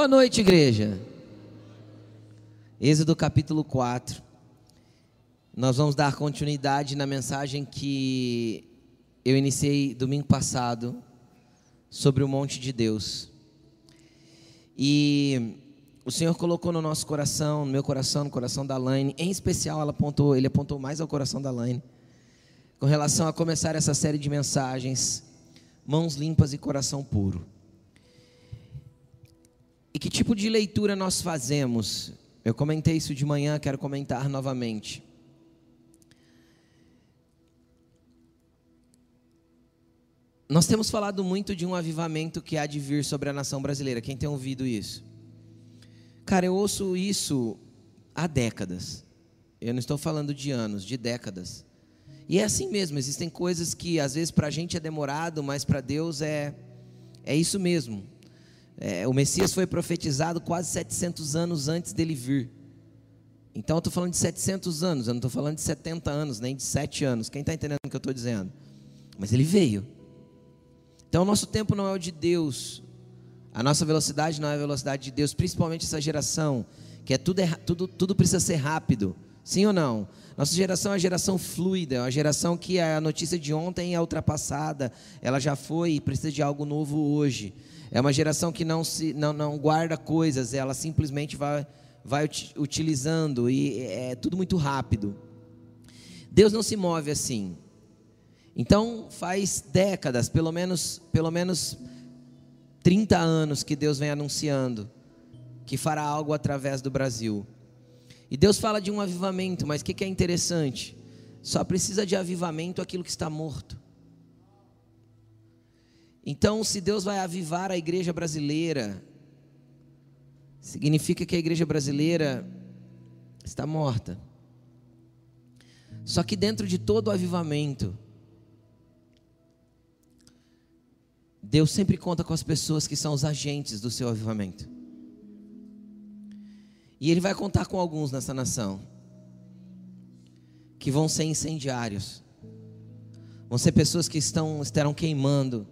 Boa noite, igreja. Êxodo capítulo 4. Nós vamos dar continuidade na mensagem que eu iniciei domingo passado sobre o monte de Deus. E o Senhor colocou no nosso coração, no meu coração, no coração da Laine, em especial ela apontou, ele apontou mais ao coração da Laine, com relação a começar essa série de mensagens, mãos limpas e coração puro. E que tipo de leitura nós fazemos? Eu comentei isso de manhã, quero comentar novamente. Nós temos falado muito de um avivamento que há de vir sobre a nação brasileira. Quem tem ouvido isso? Cara, eu ouço isso há décadas. Eu não estou falando de anos, de décadas. E é assim mesmo, existem coisas que às vezes para a gente é demorado, mas para Deus é, é isso mesmo. É, o Messias foi profetizado quase 700 anos antes dele vir. Então eu estou falando de 700 anos, eu não estou falando de 70 anos, nem de 7 anos. Quem está entendendo o que eu estou dizendo? Mas ele veio. Então o nosso tempo não é o de Deus. A nossa velocidade não é a velocidade de Deus, principalmente essa geração, que é tudo, tudo, tudo precisa ser rápido. Sim ou não? Nossa geração é uma geração fluida, é uma geração que a notícia de ontem é ultrapassada, ela já foi e precisa de algo novo hoje. É uma geração que não, se, não, não guarda coisas, ela simplesmente vai, vai utilizando e é tudo muito rápido. Deus não se move assim. Então, faz décadas, pelo menos, pelo menos 30 anos que Deus vem anunciando que fará algo através do Brasil. E Deus fala de um avivamento, mas o que, que é interessante? Só precisa de avivamento aquilo que está morto. Então, se Deus vai avivar a igreja brasileira, significa que a igreja brasileira está morta. Só que dentro de todo o avivamento, Deus sempre conta com as pessoas que são os agentes do seu avivamento. E Ele vai contar com alguns nessa nação, que vão ser incendiários, vão ser pessoas que estão, estarão queimando,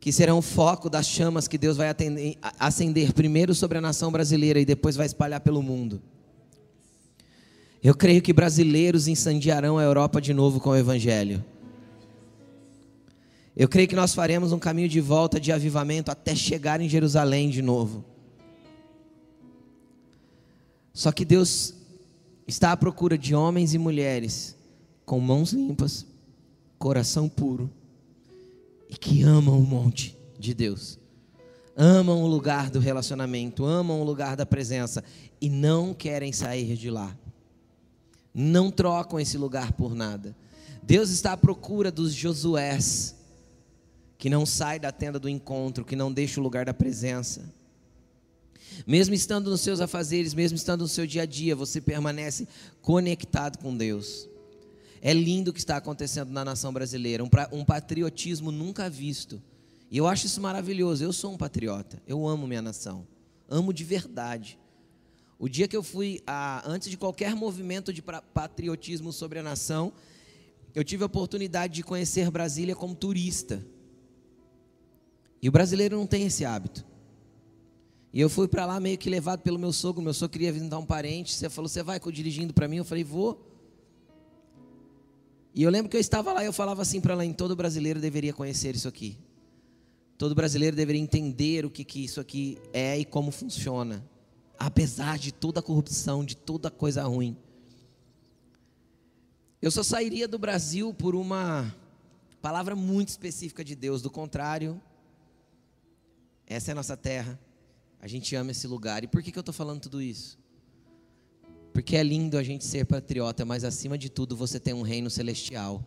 que serão o foco das chamas que Deus vai atender, acender primeiro sobre a nação brasileira e depois vai espalhar pelo mundo. Eu creio que brasileiros incendiarão a Europa de novo com o Evangelho. Eu creio que nós faremos um caminho de volta de avivamento até chegar em Jerusalém de novo. Só que Deus está à procura de homens e mulheres com mãos limpas, coração puro e que amam o monte de Deus, amam o lugar do relacionamento, amam o lugar da presença e não querem sair de lá, não trocam esse lugar por nada. Deus está à procura dos Josués, que não sai da tenda do encontro, que não deixa o lugar da presença. Mesmo estando nos seus afazeres, mesmo estando no seu dia a dia, você permanece conectado com Deus. É lindo o que está acontecendo na nação brasileira, um, um patriotismo nunca visto. E eu acho isso maravilhoso. Eu sou um patriota, eu amo minha nação, amo de verdade. O dia que eu fui, a, antes de qualquer movimento de patriotismo sobre a nação, eu tive a oportunidade de conhecer Brasília como turista. E o brasileiro não tem esse hábito. E eu fui para lá meio que levado pelo meu sogro. Meu sogro queria visitar um parente. Você falou, você vai dirigindo para mim? Eu falei, vou. E eu lembro que eu estava lá e eu falava assim para ela: em todo brasileiro deveria conhecer isso aqui. Todo brasileiro deveria entender o que, que isso aqui é e como funciona. Apesar de toda a corrupção, de toda coisa ruim. Eu só sairia do Brasil por uma palavra muito específica de Deus. Do contrário, essa é a nossa terra. A gente ama esse lugar. E por que, que eu estou falando tudo isso? Porque é lindo a gente ser patriota, mas acima de tudo você tem um reino celestial,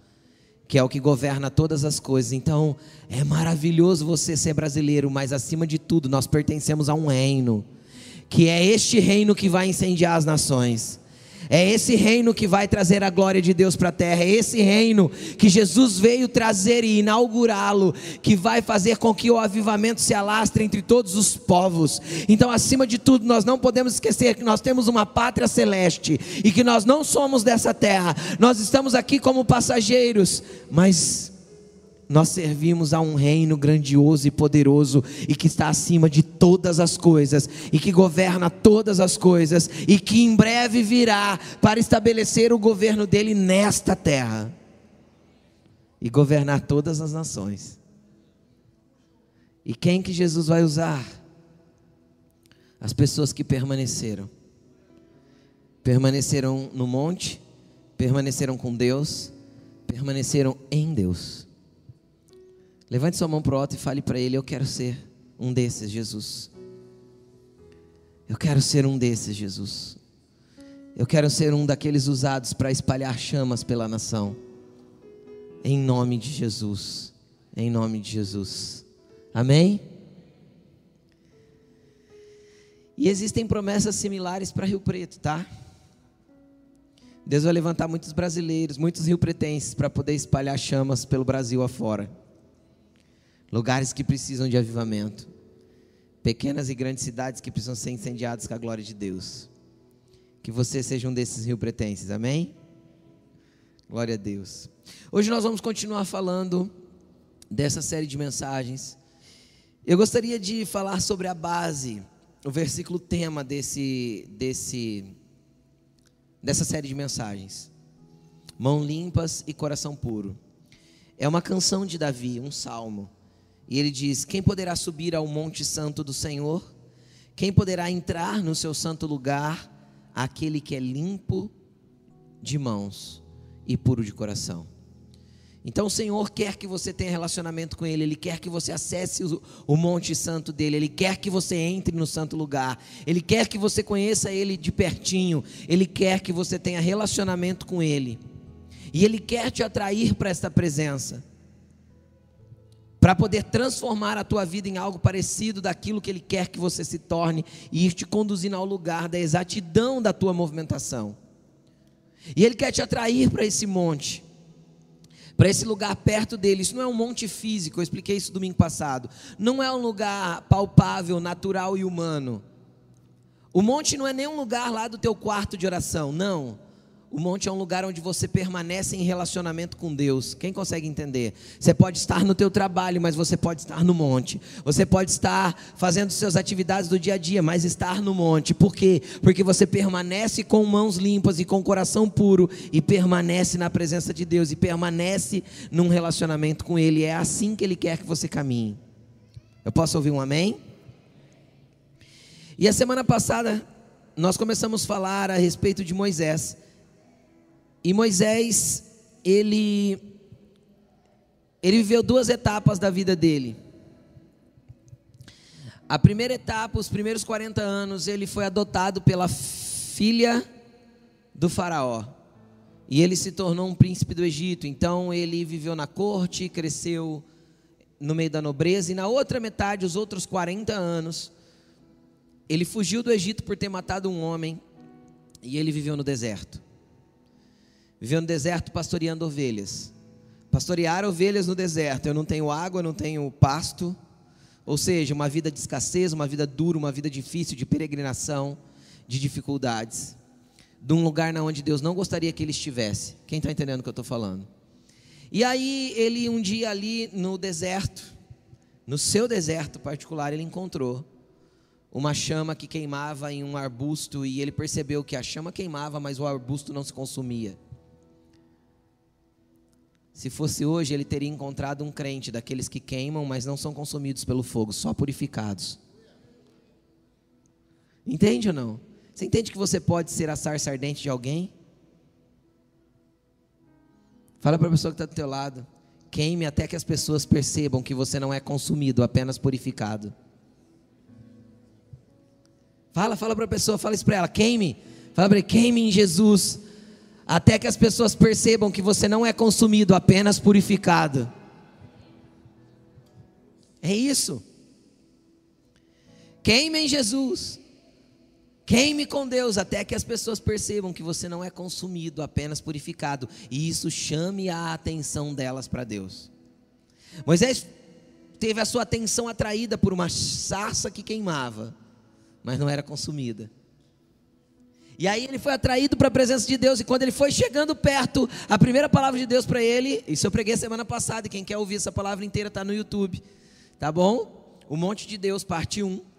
que é o que governa todas as coisas. Então, é maravilhoso você ser brasileiro, mas acima de tudo nós pertencemos a um reino, que é este reino que vai incendiar as nações. É esse reino que vai trazer a glória de Deus para a terra. É esse reino que Jesus veio trazer e inaugurá-lo, que vai fazer com que o avivamento se alastre entre todos os povos. Então, acima de tudo, nós não podemos esquecer que nós temos uma pátria celeste e que nós não somos dessa terra. Nós estamos aqui como passageiros, mas nós servimos a um reino grandioso e poderoso e que está acima de todas as coisas e que governa todas as coisas e que em breve virá para estabelecer o governo dele nesta terra e governar todas as nações. E quem que Jesus vai usar? As pessoas que permaneceram. Permaneceram no monte, permaneceram com Deus, permaneceram em Deus. Levante sua mão para o alto e fale para ele: Eu quero ser um desses, Jesus. Eu quero ser um desses, Jesus. Eu quero ser um daqueles usados para espalhar chamas pela nação. Em nome de Jesus. Em nome de Jesus. Amém? E existem promessas similares para Rio Preto, tá? Deus vai levantar muitos brasileiros, muitos rio-pretenses para poder espalhar chamas pelo Brasil afora lugares que precisam de avivamento, pequenas e grandes cidades que precisam ser incendiadas com a glória de Deus. Que você seja um desses rio pretenses, amém? Glória a Deus. Hoje nós vamos continuar falando dessa série de mensagens. Eu gostaria de falar sobre a base, o versículo tema desse, desse, dessa série de mensagens. Mão limpas e coração puro. É uma canção de Davi, um salmo. E ele diz: Quem poderá subir ao monte santo do Senhor? Quem poderá entrar no seu santo lugar? Aquele que é limpo de mãos e puro de coração. Então o Senhor quer que você tenha relacionamento com Ele, Ele quer que você acesse o, o, Monte Santo dele, Ele quer que você entre no santo lugar, Ele quer que você conheça Ele de pertinho, Ele quer que você tenha relacionamento com Ele, e Ele quer te atrair para esta presença para poder transformar a tua vida em algo parecido daquilo que Ele quer que você se torne e ir te conduzindo ao lugar da exatidão da tua movimentação. E Ele quer te atrair para esse monte, para esse lugar perto dele. Isso não é um monte físico, eu expliquei isso domingo passado. Não é um lugar palpável, natural e humano. O monte não é nem um lugar lá do teu quarto de oração, não. O monte é um lugar onde você permanece em relacionamento com Deus. Quem consegue entender? Você pode estar no teu trabalho, mas você pode estar no monte. Você pode estar fazendo suas atividades do dia a dia, mas estar no monte. Por quê? Porque você permanece com mãos limpas e com coração puro e permanece na presença de Deus e permanece num relacionamento com ele. É assim que ele quer que você caminhe. Eu posso ouvir um amém? E a semana passada nós começamos a falar a respeito de Moisés. E Moisés, ele ele viveu duas etapas da vida dele. A primeira etapa, os primeiros 40 anos, ele foi adotado pela filha do faraó. E ele se tornou um príncipe do Egito. Então ele viveu na corte, cresceu no meio da nobreza. E na outra metade, os outros 40 anos, ele fugiu do Egito por ter matado um homem. E ele viveu no deserto viveu no deserto pastoreando ovelhas. Pastorear ovelhas no deserto, eu não tenho água, não tenho pasto, ou seja, uma vida de escassez, uma vida dura, uma vida difícil, de peregrinação, de dificuldades, de um lugar na onde Deus não gostaria que ele estivesse. Quem está entendendo o que eu estou falando? E aí ele um dia ali no deserto, no seu deserto particular, ele encontrou uma chama que queimava em um arbusto e ele percebeu que a chama queimava, mas o arbusto não se consumia. Se fosse hoje, ele teria encontrado um crente daqueles que queimam, mas não são consumidos pelo fogo, só purificados. Entende ou não? Você entende que você pode ser a sarça ardente de alguém? Fala para a pessoa que está do teu lado. Queime até que as pessoas percebam que você não é consumido, apenas purificado. Fala, fala para a pessoa, fala isso para ela. Queime. Fala para ele, queime em Jesus até que as pessoas percebam que você não é consumido, apenas purificado. É isso. Queime em Jesus. Queime com Deus até que as pessoas percebam que você não é consumido, apenas purificado. E isso chame a atenção delas para Deus. Moisés teve a sua atenção atraída por uma sarça que queimava, mas não era consumida. E aí ele foi atraído para a presença de Deus. E quando ele foi chegando perto, a primeira palavra de Deus para ele, isso eu preguei semana passada. E quem quer ouvir essa palavra inteira está no YouTube. Tá bom? O Monte de Deus, parte 1.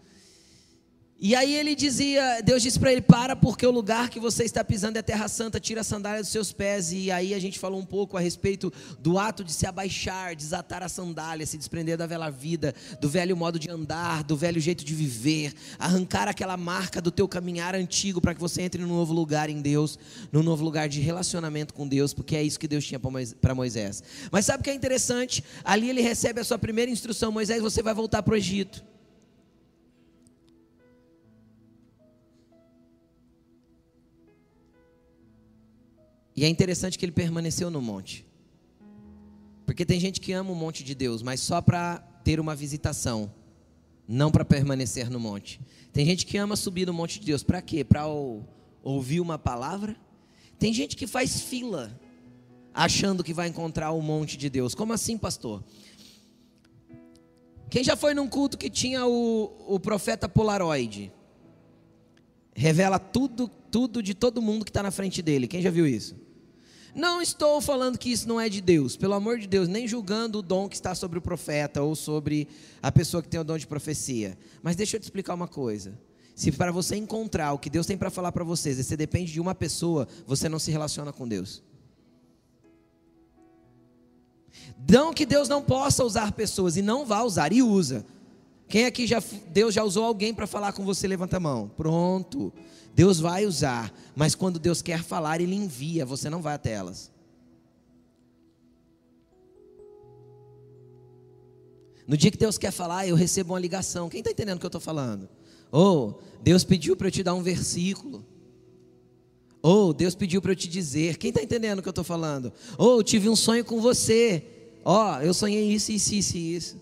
E aí ele dizia, Deus disse para ele: Para, porque o lugar que você está pisando é terra santa, tira a sandália dos seus pés. E aí a gente falou um pouco a respeito do ato de se abaixar, desatar a sandália, se desprender da velha vida, do velho modo de andar, do velho jeito de viver, arrancar aquela marca do teu caminhar antigo para que você entre num novo lugar em Deus, num novo lugar de relacionamento com Deus, porque é isso que Deus tinha para Moisés. Mas sabe o que é interessante? Ali ele recebe a sua primeira instrução: Moisés, você vai voltar para o Egito. E é interessante que ele permaneceu no monte. Porque tem gente que ama o monte de Deus, mas só para ter uma visitação, não para permanecer no monte. Tem gente que ama subir no monte de Deus, para quê? Para ouvir uma palavra? Tem gente que faz fila, achando que vai encontrar o monte de Deus. Como assim, pastor? Quem já foi num culto que tinha o, o profeta Polaroid? Revela tudo, tudo de todo mundo que está na frente dele. Quem já viu isso? Não estou falando que isso não é de Deus, pelo amor de Deus, nem julgando o dom que está sobre o profeta ou sobre a pessoa que tem o dom de profecia. Mas deixa eu te explicar uma coisa. Se para você encontrar o que Deus tem para falar para vocês, você depende de uma pessoa, você não se relaciona com Deus. Não que Deus não possa usar pessoas e não vá usar e usa. Quem aqui já Deus já usou alguém para falar com você? Levanta a mão. Pronto. Deus vai usar, mas quando Deus quer falar, Ele envia, você não vai até elas. No dia que Deus quer falar, eu recebo uma ligação. Quem está entendendo o que eu estou falando? Ou oh, Deus pediu para eu te dar um versículo. Ou oh, Deus pediu para eu te dizer. Quem está entendendo o que eu estou falando? Ou oh, tive um sonho com você. Ó, eu sonhei isso, isso, isso isso.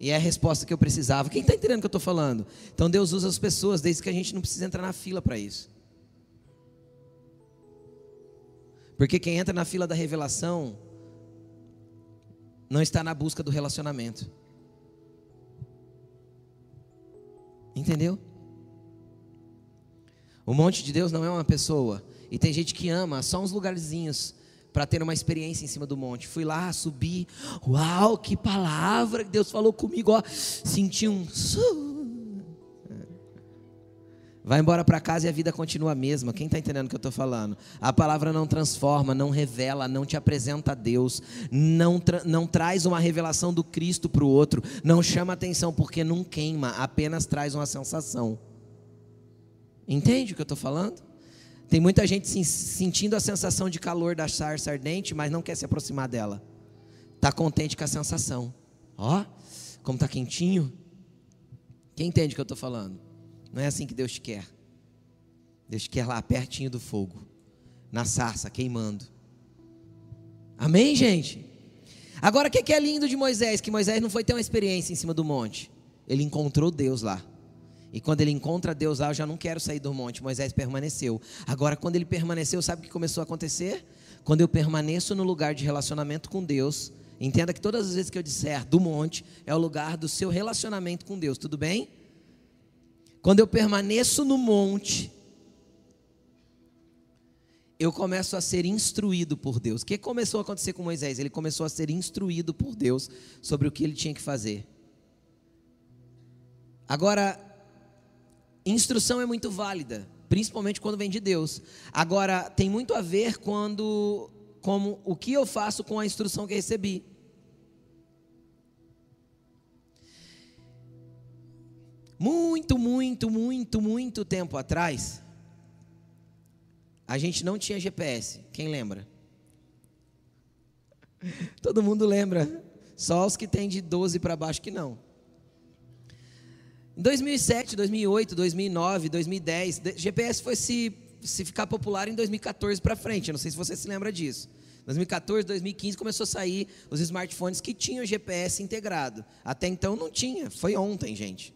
E é a resposta que eu precisava. Quem está entendendo o que eu estou falando? Então Deus usa as pessoas, desde que a gente não precisa entrar na fila para isso. Porque quem entra na fila da revelação não está na busca do relacionamento. Entendeu? O monte de Deus não é uma pessoa. E tem gente que ama só uns lugarzinhos para ter uma experiência em cima do monte. Fui lá, subi, uau, que palavra que Deus falou comigo, ó, senti um Vai embora para casa e a vida continua a mesma. Quem está entendendo o que eu estou falando? A palavra não transforma, não revela, não te apresenta a Deus, não, tra não traz uma revelação do Cristo para o outro, não chama atenção porque não queima, apenas traz uma sensação. Entende o que eu estou falando? Tem muita gente sentindo a sensação de calor da sarça ardente, mas não quer se aproximar dela. Está contente com a sensação. Ó, como está quentinho. Quem entende o que eu estou falando? Não é assim que Deus te quer. Deus te quer lá pertinho do fogo, na sarça, queimando. Amém, gente? Agora, o que é lindo de Moisés? Que Moisés não foi ter uma experiência em cima do monte. Ele encontrou Deus lá. E quando ele encontra Deus lá, eu já não quero sair do monte. Moisés permaneceu. Agora, quando ele permaneceu, sabe o que começou a acontecer? Quando eu permaneço no lugar de relacionamento com Deus, entenda que todas as vezes que eu disser do monte, é o lugar do seu relacionamento com Deus, tudo bem? Quando eu permaneço no monte, eu começo a ser instruído por Deus. O que começou a acontecer com Moisés? Ele começou a ser instruído por Deus sobre o que ele tinha que fazer. Agora, Instrução é muito válida, principalmente quando vem de Deus. Agora, tem muito a ver quando como o que eu faço com a instrução que recebi. Muito, muito, muito, muito tempo atrás, a gente não tinha GPS. Quem lembra? Todo mundo lembra. Só os que têm de 12 para baixo que não. Em 2007, 2008, 2009, 2010, GPS foi se, se ficar popular em 2014 para frente. Não sei se você se lembra disso. 2014, 2015 começou a sair os smartphones que tinham GPS integrado. Até então não tinha. Foi ontem, gente.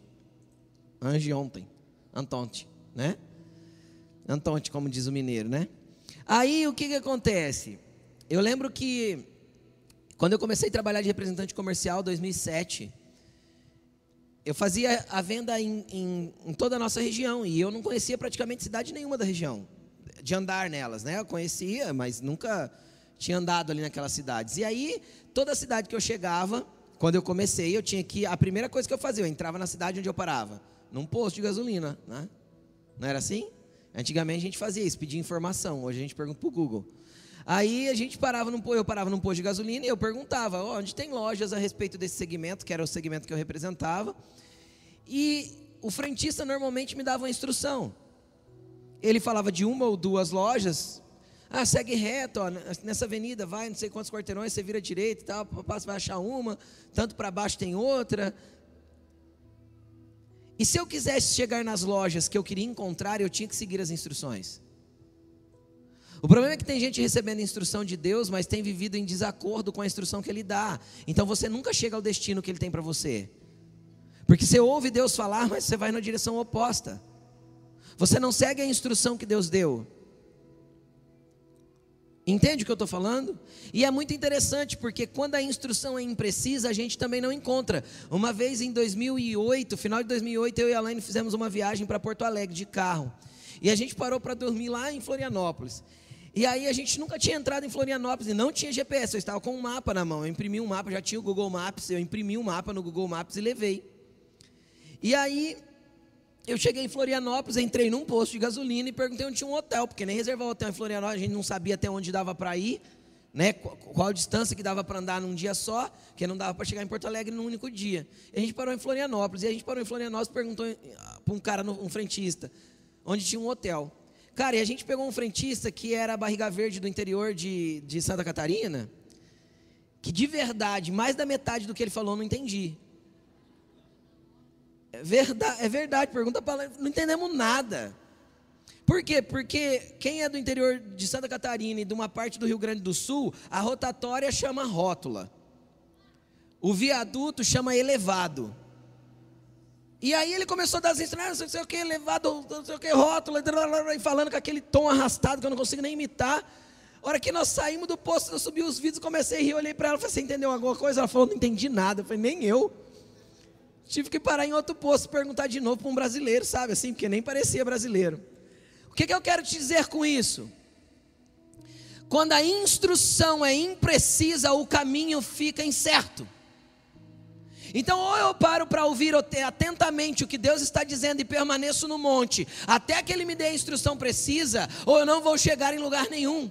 Ange ontem. Antonte, né? Antonte, como diz o mineiro, né? Aí o que, que acontece? Eu lembro que quando eu comecei a trabalhar de representante comercial em 2007, eu fazia a venda em, em, em, toda a nossa região e eu não conhecia praticamente cidade nenhuma da região, de andar nelas, né? Eu conhecia, mas nunca tinha andado ali naquelas cidades. E aí, toda cidade que eu chegava, quando eu comecei, eu tinha que. A primeira coisa que eu fazia, eu entrava na cidade onde eu parava, num posto de gasolina, né? Não era assim? Antigamente a gente fazia isso, pedia informação. Hoje a gente pergunta para o Google. Aí a gente parava num, eu parava num posto de gasolina e eu perguntava oh, onde tem lojas a respeito desse segmento, que era o segmento que eu representava. E o frentista normalmente me dava uma instrução. Ele falava de uma ou duas lojas. Ah, segue reto, ó, nessa avenida vai, não sei quantos quarteirões, você vira direito e tal, vai achar uma, tanto para baixo tem outra. E se eu quisesse chegar nas lojas que eu queria encontrar, eu tinha que seguir as instruções. O problema é que tem gente recebendo instrução de Deus, mas tem vivido em desacordo com a instrução que Ele dá. Então você nunca chega ao destino que Ele tem para você. Porque você ouve Deus falar, mas você vai na direção oposta. Você não segue a instrução que Deus deu. Entende o que eu estou falando? E é muito interessante porque quando a instrução é imprecisa, a gente também não encontra. Uma vez em 2008, final de 2008, eu e a Elaine fizemos uma viagem para Porto Alegre de carro. E a gente parou para dormir lá em Florianópolis. E aí a gente nunca tinha entrado em Florianópolis e não tinha GPS, eu estava com um mapa na mão. Eu imprimi um mapa, já tinha o Google Maps, eu imprimi um mapa no Google Maps e levei. E aí eu cheguei em Florianópolis, entrei num posto de gasolina e perguntei onde tinha um hotel, porque nem reservar hotel em Florianópolis, a gente não sabia até onde dava para ir, né? Qual a distância que dava para andar num dia só, porque não dava para chegar em Porto Alegre num único dia. E a gente parou em Florianópolis, e a gente parou em Florianópolis e perguntou para um cara, um frentista, onde tinha um hotel. Cara, e a gente pegou um frentista que era barriga verde do interior de, de Santa Catarina, que de verdade, mais da metade do que ele falou não entendi. É verdade, é verdade pergunta para não entendemos nada. Por quê? Porque quem é do interior de Santa Catarina e de uma parte do Rio Grande do Sul, a rotatória chama rótula. O viaduto chama elevado. E aí ele começou a dar as instruções, não sei o que, levado, não sei o que, rótulo, e falando com aquele tom arrastado que eu não consigo nem imitar. A hora que nós saímos do posto, eu subi os vídeos, comecei a rir, olhei para ela, falei, você entendeu alguma coisa? Ela falou, não entendi nada. Eu falei, nem eu. Tive que parar em outro posto, perguntar de novo para um brasileiro, sabe assim, porque nem parecia brasileiro. O que, que eu quero te dizer com isso? Quando a instrução é imprecisa, o caminho fica incerto. Então, ou eu paro para ouvir atentamente o que Deus está dizendo e permaneço no monte, até que Ele me dê a instrução precisa, ou eu não vou chegar em lugar nenhum.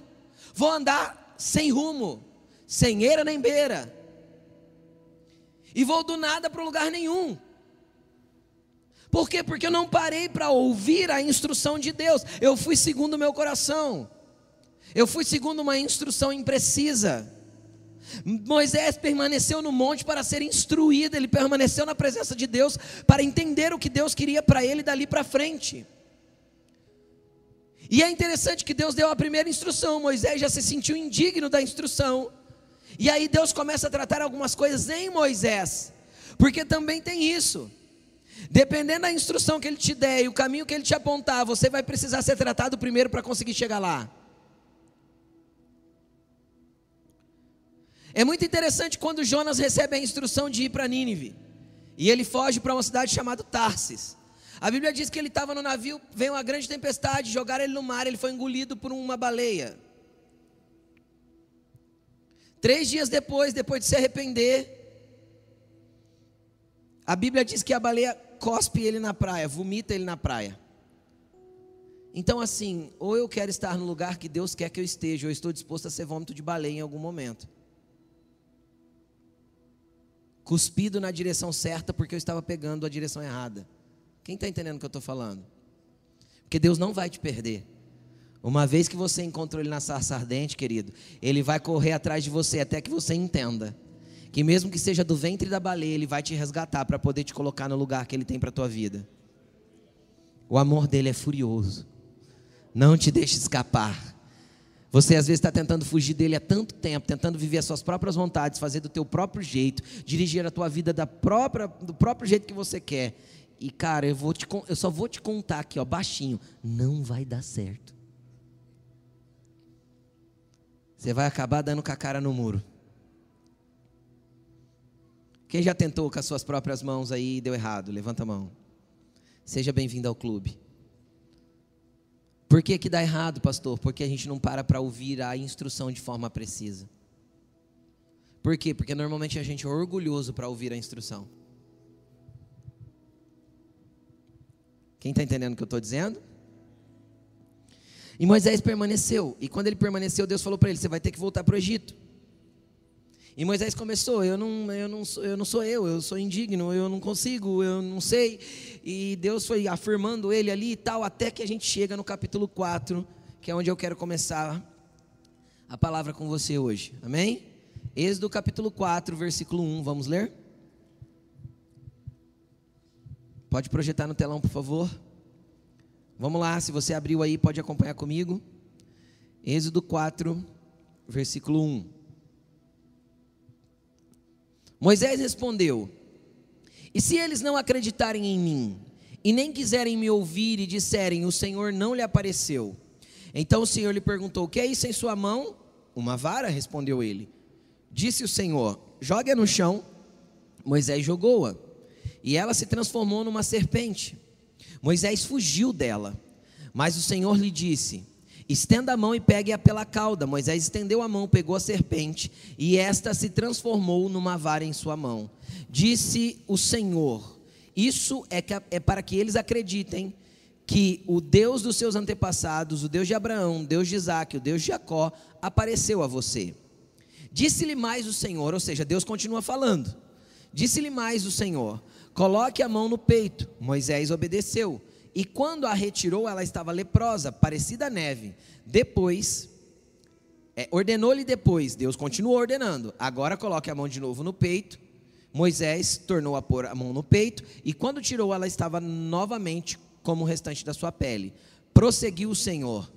Vou andar sem rumo, sem eira nem beira, e vou do nada para lugar nenhum. Por quê? Porque eu não parei para ouvir a instrução de Deus, eu fui segundo o meu coração, eu fui segundo uma instrução imprecisa. Moisés permaneceu no monte para ser instruído, ele permaneceu na presença de Deus para entender o que Deus queria para ele dali para frente. E é interessante que Deus deu a primeira instrução, Moisés já se sentiu indigno da instrução. E aí Deus começa a tratar algumas coisas em Moisés, porque também tem isso. Dependendo da instrução que ele te der e o caminho que ele te apontar, você vai precisar ser tratado primeiro para conseguir chegar lá. É muito interessante quando Jonas recebe a instrução de ir para Nínive. E ele foge para uma cidade chamada Tarsis. A Bíblia diz que ele estava no navio, veio uma grande tempestade, jogaram ele no mar, ele foi engolido por uma baleia. Três dias depois, depois de se arrepender, a Bíblia diz que a baleia cospe ele na praia, vomita ele na praia. Então, assim, ou eu quero estar no lugar que Deus quer que eu esteja, ou eu estou disposto a ser vômito de baleia em algum momento cuspido na direção certa porque eu estava pegando a direção errada. Quem está entendendo o que eu estou falando? Porque Deus não vai te perder. Uma vez que você encontrou Ele na sarça ardente, querido, Ele vai correr atrás de você até que você entenda que mesmo que seja do ventre da baleia, Ele vai te resgatar para poder te colocar no lugar que Ele tem para a tua vida. O amor dele é furioso. Não te deixe escapar. Você às vezes está tentando fugir dele há tanto tempo, tentando viver as suas próprias vontades, fazer do teu próprio jeito, dirigir a tua vida da própria, do próprio jeito que você quer. E cara, eu, vou te, eu só vou te contar aqui, ó, baixinho, não vai dar certo. Você vai acabar dando com a cara no muro. Quem já tentou com as suas próprias mãos aí e deu errado? Levanta a mão. Seja bem-vindo ao clube. Por que, que dá errado, pastor? Porque a gente não para para ouvir a instrução de forma precisa. Por quê? Porque normalmente a gente é orgulhoso para ouvir a instrução. Quem está entendendo o que eu estou dizendo? E Moisés permaneceu. E quando ele permaneceu, Deus falou para ele: Você vai ter que voltar para o Egito. E Moisés começou: eu não, eu, não sou, eu não sou eu, eu sou indigno, eu não consigo, eu não sei. E Deus foi afirmando ele ali e tal, até que a gente chega no capítulo 4, que é onde eu quero começar a palavra com você hoje. Amém? Êxodo capítulo 4, versículo 1, vamos ler? Pode projetar no telão, por favor. Vamos lá, se você abriu aí, pode acompanhar comigo. Êxodo 4, versículo 1. Moisés respondeu: E se eles não acreditarem em mim, e nem quiserem me ouvir e disserem: O Senhor não lhe apareceu? Então o Senhor lhe perguntou: O que é isso em sua mão? Uma vara, respondeu ele. Disse o Senhor: Jogue-a no chão. Moisés jogou-a, e ela se transformou numa serpente. Moisés fugiu dela, mas o Senhor lhe disse: Estenda a mão e pegue-a pela cauda. Moisés estendeu a mão, pegou a serpente, e esta se transformou numa vara em sua mão. Disse o Senhor: Isso é, é para que eles acreditem que o Deus dos seus antepassados, o Deus de Abraão, o Deus de Isaac, o Deus de Jacó, apareceu a você. Disse-lhe mais o Senhor, ou seja, Deus continua falando. Disse-lhe mais o Senhor: Coloque a mão no peito. Moisés obedeceu. E quando a retirou, ela estava leprosa, parecida a neve. Depois, é, ordenou-lhe depois, Deus continuou ordenando. Agora coloque a mão de novo no peito. Moisés tornou a pôr a mão no peito, e quando tirou, ela estava novamente como o restante da sua pele. Prosseguiu o Senhor: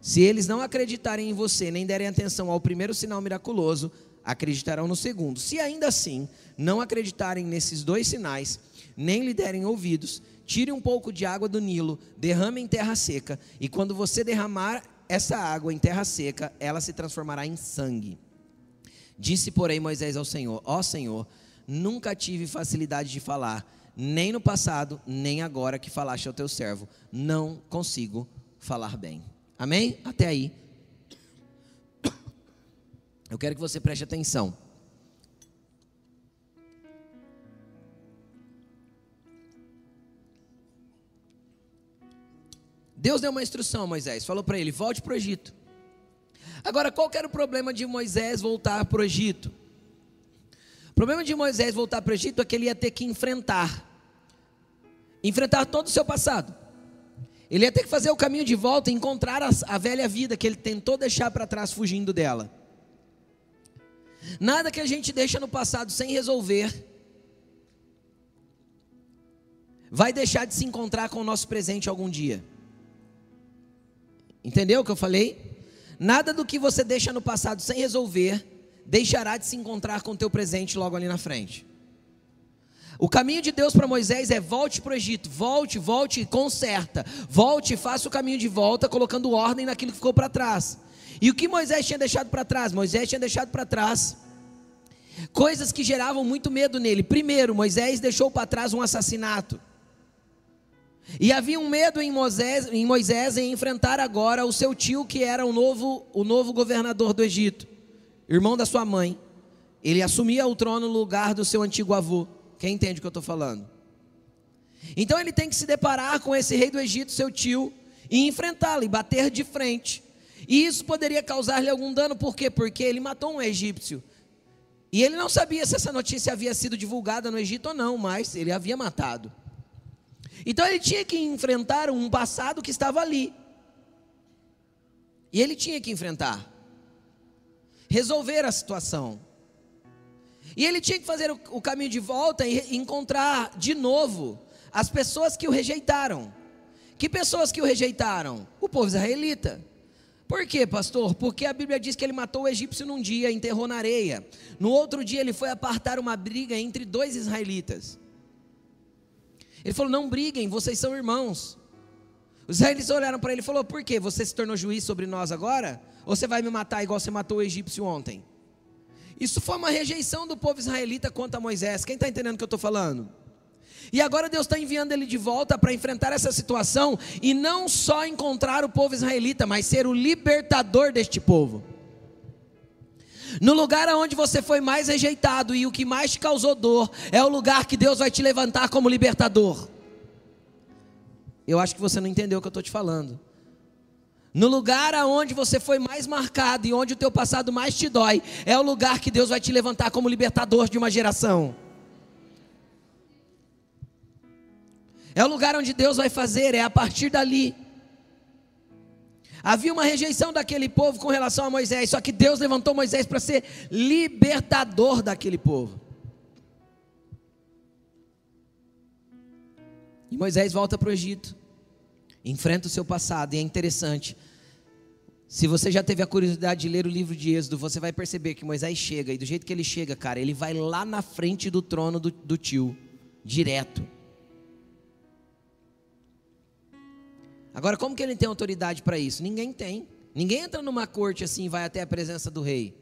Se eles não acreditarem em você, nem derem atenção ao primeiro sinal miraculoso, acreditarão no segundo. Se ainda assim não acreditarem nesses dois sinais, nem lhe derem ouvidos, tire um pouco de água do Nilo, derrame em terra seca, e quando você derramar essa água em terra seca, ela se transformará em sangue. Disse, porém, Moisés ao Senhor: Ó Senhor, nunca tive facilidade de falar, nem no passado, nem agora que falaste ao teu servo. Não consigo falar bem. Amém? Até aí. Eu quero que você preste atenção. Deus deu uma instrução a Moisés, falou para ele: volte para o Egito. Agora, qual era o problema de Moisés voltar para o Egito? O problema de Moisés voltar para o Egito é que ele ia ter que enfrentar enfrentar todo o seu passado. Ele ia ter que fazer o caminho de volta e encontrar a, a velha vida que ele tentou deixar para trás fugindo dela. Nada que a gente deixa no passado sem resolver vai deixar de se encontrar com o nosso presente algum dia. Entendeu o que eu falei? Nada do que você deixa no passado sem resolver deixará de se encontrar com o teu presente logo ali na frente. O caminho de Deus para Moisés é volte para o Egito, volte, volte e conserta, volte e faça o caminho de volta, colocando ordem naquilo que ficou para trás. E o que Moisés tinha deixado para trás? Moisés tinha deixado para trás coisas que geravam muito medo nele. Primeiro, Moisés deixou para trás um assassinato. E havia um medo em Moisés, em Moisés em enfrentar agora o seu tio, que era o novo, o novo governador do Egito, irmão da sua mãe. Ele assumia o trono no lugar do seu antigo avô. Quem entende o que eu estou falando? Então ele tem que se deparar com esse rei do Egito, seu tio, e enfrentá-lo, e bater de frente. E isso poderia causar-lhe algum dano, por quê? Porque ele matou um egípcio. E ele não sabia se essa notícia havia sido divulgada no Egito ou não, mas ele havia matado. Então ele tinha que enfrentar um passado que estava ali. E ele tinha que enfrentar, resolver a situação. E ele tinha que fazer o, caminho de volta e encontrar de novo as pessoas que o rejeitaram. Que pessoas que o rejeitaram? O povo israelita. Por quê, pastor? Porque a Bíblia diz que ele matou o egípcio num dia, enterrou na areia. No outro dia ele foi apartar uma briga entre dois israelitas. Ele falou: Não briguem, vocês são irmãos. Os israelitas olharam para ele e falaram: Por quê? Você se tornou juiz sobre nós agora? Ou você vai me matar igual você matou o egípcio ontem? Isso foi uma rejeição do povo israelita contra Moisés. Quem está entendendo o que eu estou falando? E agora Deus está enviando ele de volta para enfrentar essa situação e não só encontrar o povo israelita, mas ser o libertador deste povo. No lugar onde você foi mais rejeitado e o que mais te causou dor, é o lugar que Deus vai te levantar como libertador. Eu acho que você não entendeu o que eu estou te falando. No lugar aonde você foi mais marcado e onde o teu passado mais te dói, é o lugar que Deus vai te levantar como libertador de uma geração. É o lugar onde Deus vai fazer, é a partir dali. Havia uma rejeição daquele povo com relação a Moisés, só que Deus levantou Moisés para ser libertador daquele povo. E Moisés volta para o Egito, enfrenta o seu passado, e é interessante. Se você já teve a curiosidade de ler o livro de Êxodo, você vai perceber que Moisés chega, e do jeito que ele chega, cara, ele vai lá na frente do trono do, do tio, direto. Agora, como que ele tem autoridade para isso? Ninguém tem. Ninguém entra numa corte assim e vai até a presença do rei.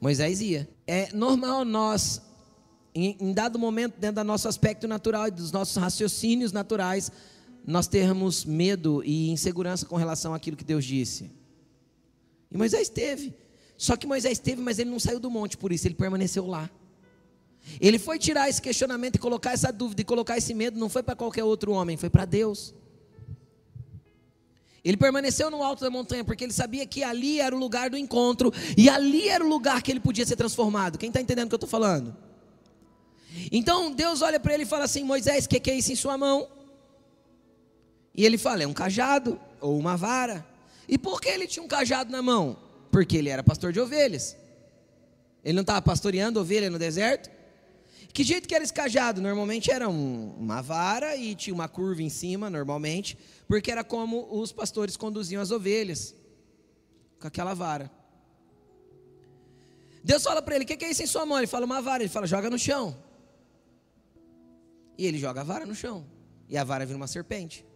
Moisés ia. É normal nós, em, em dado momento, dentro do nosso aspecto natural e dos nossos raciocínios naturais, nós termos medo e insegurança com relação àquilo que Deus disse. E Moisés teve. Só que Moisés teve, mas ele não saiu do monte por isso, ele permaneceu lá. Ele foi tirar esse questionamento e colocar essa dúvida e colocar esse medo, não foi para qualquer outro homem, foi para Deus. Ele permaneceu no alto da montanha porque ele sabia que ali era o lugar do encontro e ali era o lugar que ele podia ser transformado. Quem está entendendo o que eu estou falando? Então Deus olha para ele e fala assim: Moisés, o que, que é isso em sua mão? E ele fala: é um cajado ou uma vara. E por que ele tinha um cajado na mão? Porque ele era pastor de ovelhas. Ele não estava pastoreando ovelha no deserto? Que jeito que era esse cajado? Normalmente era um, uma vara e tinha uma curva em cima, normalmente, porque era como os pastores conduziam as ovelhas, com aquela vara. Deus fala para ele: O que, que é isso em sua mão? Ele fala: Uma vara. Ele fala: Joga no chão. E ele joga a vara no chão. E a vara vira uma serpente.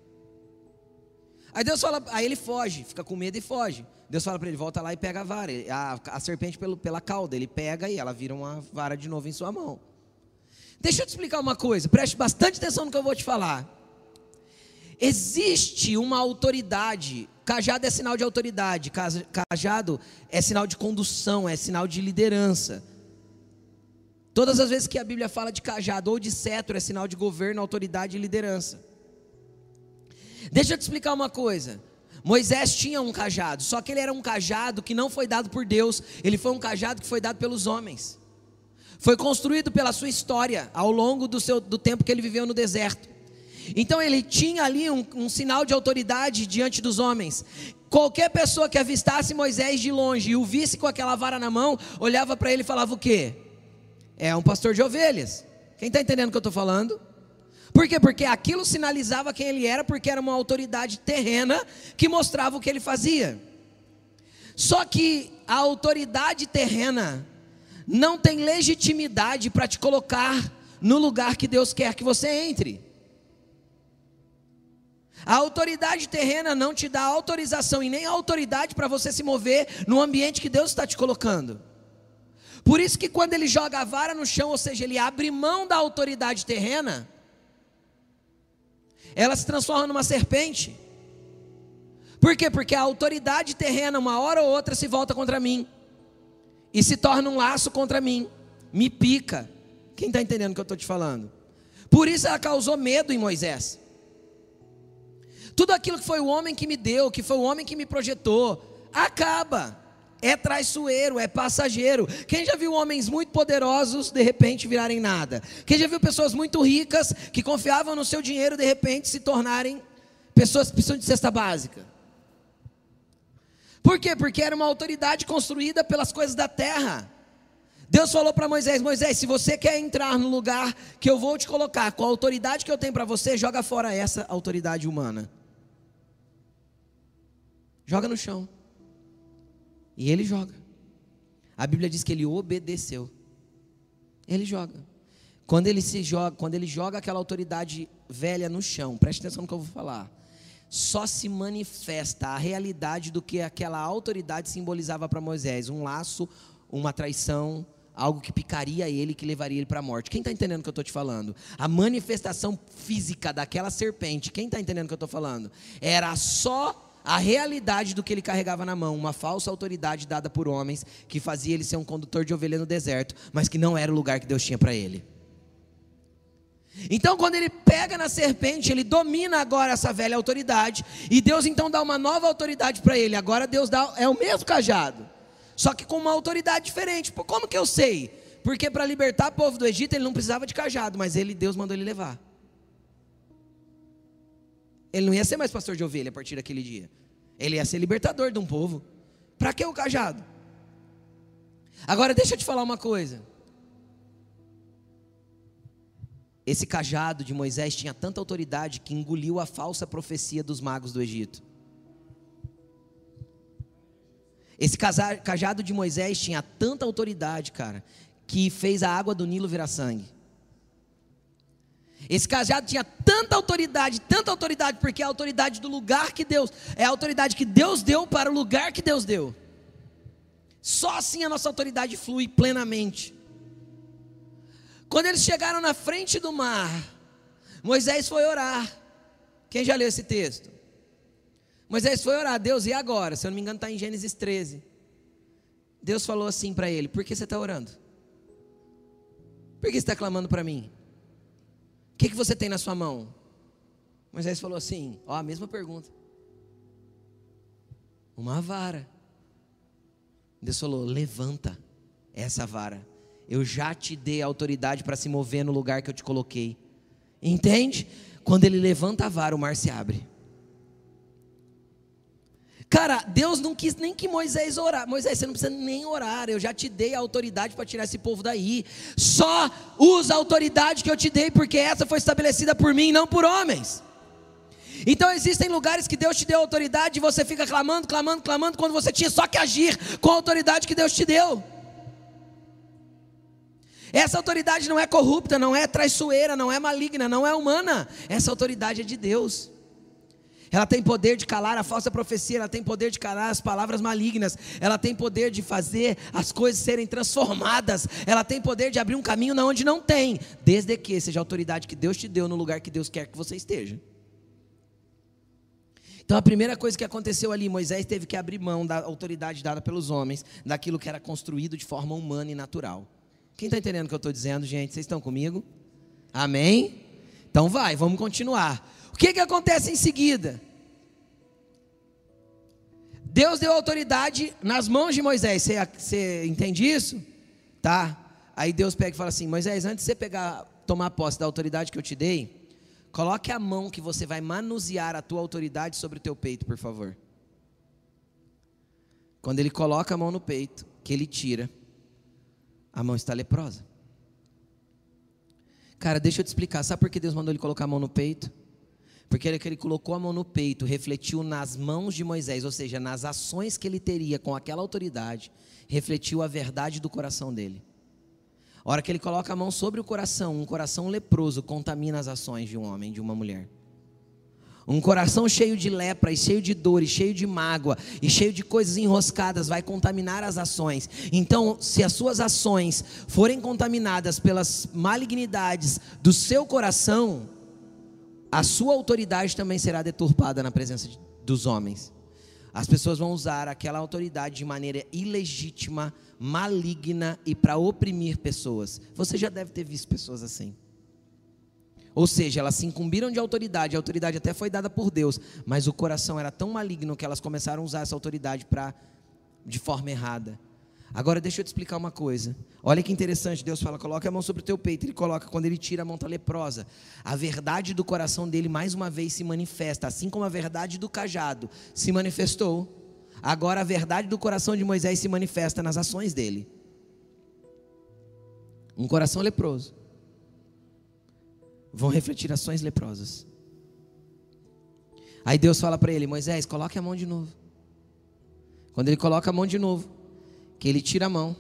Aí Deus fala, aí ele foge, fica com medo e foge. Deus fala para ele: volta lá e pega a vara. A, a serpente pelo, pela cauda, ele pega e ela vira uma vara de novo em sua mão. Deixa eu te explicar uma coisa, preste bastante atenção no que eu vou te falar. Existe uma autoridade, cajado é sinal de autoridade, cajado é sinal de condução, é sinal de liderança. Todas as vezes que a Bíblia fala de cajado ou de cetro, é sinal de governo, autoridade e liderança. Deixa eu te explicar uma coisa. Moisés tinha um cajado, só que ele era um cajado que não foi dado por Deus, ele foi um cajado que foi dado pelos homens. Foi construído pela sua história ao longo do, seu, do tempo que ele viveu no deserto. Então ele tinha ali um, um sinal de autoridade diante dos homens. Qualquer pessoa que avistasse Moisés de longe e o visse com aquela vara na mão, olhava para ele e falava o quê? É um pastor de ovelhas. Quem está entendendo o que eu estou falando? Por quê? Porque aquilo sinalizava quem ele era, porque era uma autoridade terrena que mostrava o que ele fazia. Só que a autoridade terrena não tem legitimidade para te colocar no lugar que Deus quer que você entre. A autoridade terrena não te dá autorização e nem autoridade para você se mover no ambiente que Deus está te colocando. Por isso que quando ele joga a vara no chão, ou seja, ele abre mão da autoridade terrena, ela se transforma numa serpente. Por quê? Porque a autoridade terrena, uma hora ou outra, se volta contra mim e se torna um laço contra mim, me pica. Quem está entendendo o que eu estou te falando? Por isso ela causou medo em Moisés. Tudo aquilo que foi o homem que me deu, que foi o homem que me projetou, acaba. É traiçoeiro, é passageiro. Quem já viu homens muito poderosos de repente virarem nada? Quem já viu pessoas muito ricas que confiavam no seu dinheiro de repente se tornarem pessoas que precisam de cesta básica? Por quê? Porque era uma autoridade construída pelas coisas da terra. Deus falou para Moisés: Moisés, se você quer entrar no lugar que eu vou te colocar, com a autoridade que eu tenho para você, joga fora essa autoridade humana. Joga no chão. E ele joga. A Bíblia diz que ele obedeceu. Ele joga. Quando ele se joga, quando ele joga aquela autoridade velha no chão, preste atenção no que eu vou falar só se manifesta a realidade do que aquela autoridade simbolizava para Moisés: um laço uma traição, algo que picaria ele, que levaria ele para a morte. Quem está entendendo o que eu estou te falando? A manifestação física daquela serpente, quem está entendendo o que eu estou falando? Era só a realidade do que ele carregava na mão, uma falsa autoridade dada por homens, que fazia ele ser um condutor de ovelha no deserto, mas que não era o lugar que Deus tinha para ele. Então, quando ele pega na serpente, ele domina agora essa velha autoridade, e Deus então dá uma nova autoridade para ele. Agora Deus dá é o mesmo cajado, só que com uma autoridade diferente. Como que eu sei? Porque para libertar o povo do Egito, ele não precisava de cajado, mas ele Deus mandou ele levar. Ele não ia ser mais pastor de ovelha a partir daquele dia. Ele ia ser libertador de um povo. Para que o cajado? Agora deixa eu te falar uma coisa. Esse cajado de Moisés tinha tanta autoridade que engoliu a falsa profecia dos magos do Egito. Esse cajado de Moisés tinha tanta autoridade, cara, que fez a água do Nilo virar sangue. Esse cajado tinha tanta autoridade, tanta autoridade, porque é a autoridade do lugar que Deus, é a autoridade que Deus deu para o lugar que Deus deu. Só assim a nossa autoridade flui plenamente. Quando eles chegaram na frente do mar, Moisés foi orar. Quem já leu esse texto? Moisés foi orar, Deus, e agora? Se eu não me engano, está em Gênesis 13. Deus falou assim para ele: Por que você está orando? Por que você está clamando para mim? O que, que você tem na sua mão? Moisés falou assim: Ó, a mesma pergunta. Uma vara. Deus falou: Levanta essa vara. Eu já te dei autoridade para se mover no lugar que eu te coloquei. Entende? Quando ele levanta a vara, o mar se abre. Cara, Deus não quis nem que Moisés orar. Moisés, você não precisa nem orar. Eu já te dei a autoridade para tirar esse povo daí. Só usa a autoridade que eu te dei, porque essa foi estabelecida por mim, não por homens. Então existem lugares que Deus te deu autoridade e você fica clamando, clamando, clamando, quando você tinha só que agir com a autoridade que Deus te deu. Essa autoridade não é corrupta, não é traiçoeira, não é maligna, não é humana. Essa autoridade é de Deus. Ela tem poder de calar a falsa profecia, ela tem poder de calar as palavras malignas, ela tem poder de fazer as coisas serem transformadas, ela tem poder de abrir um caminho na onde não tem, desde que seja a autoridade que Deus te deu no lugar que Deus quer que você esteja. Então a primeira coisa que aconteceu ali, Moisés teve que abrir mão da autoridade dada pelos homens, daquilo que era construído de forma humana e natural. Quem está entendendo o que eu estou dizendo, gente? Vocês estão comigo? Amém? Então vai, vamos continuar. O que, que acontece em seguida? Deus deu autoridade nas mãos de Moisés. Você, você entende isso? Tá? Aí Deus pega e fala assim: Moisés, antes de você pegar, tomar posse da autoridade que eu te dei, coloque a mão que você vai manusear a tua autoridade sobre o teu peito, por favor. Quando ele coloca a mão no peito, que ele tira, a mão está leprosa. Cara, deixa eu te explicar. Sabe por que Deus mandou ele colocar a mão no peito? Porque ele, ele colocou a mão no peito, refletiu nas mãos de Moisés, ou seja, nas ações que ele teria com aquela autoridade, refletiu a verdade do coração dele. A hora que ele coloca a mão sobre o coração, um coração leproso contamina as ações de um homem, de uma mulher. Um coração cheio de lepra, e cheio de dor, e cheio de mágoa, e cheio de coisas enroscadas, vai contaminar as ações. Então, se as suas ações forem contaminadas pelas malignidades do seu coração, a sua autoridade também será deturpada na presença dos homens. As pessoas vão usar aquela autoridade de maneira ilegítima, maligna e para oprimir pessoas. Você já deve ter visto pessoas assim. Ou seja, elas se incumbiram de autoridade, a autoridade até foi dada por Deus, mas o coração era tão maligno que elas começaram a usar essa autoridade para de forma errada. Agora deixa eu te explicar uma coisa. Olha que interessante, Deus fala: coloca a mão sobre o teu peito. Ele coloca, quando ele tira a mão está leprosa. A verdade do coração dele mais uma vez se manifesta, assim como a verdade do cajado se manifestou. Agora a verdade do coração de Moisés se manifesta nas ações dele. Um coração leproso vão refletir ações leprosas. Aí Deus fala para ele: Moisés, coloque a mão de novo. Quando ele coloca a mão de novo, que ele tira a mão,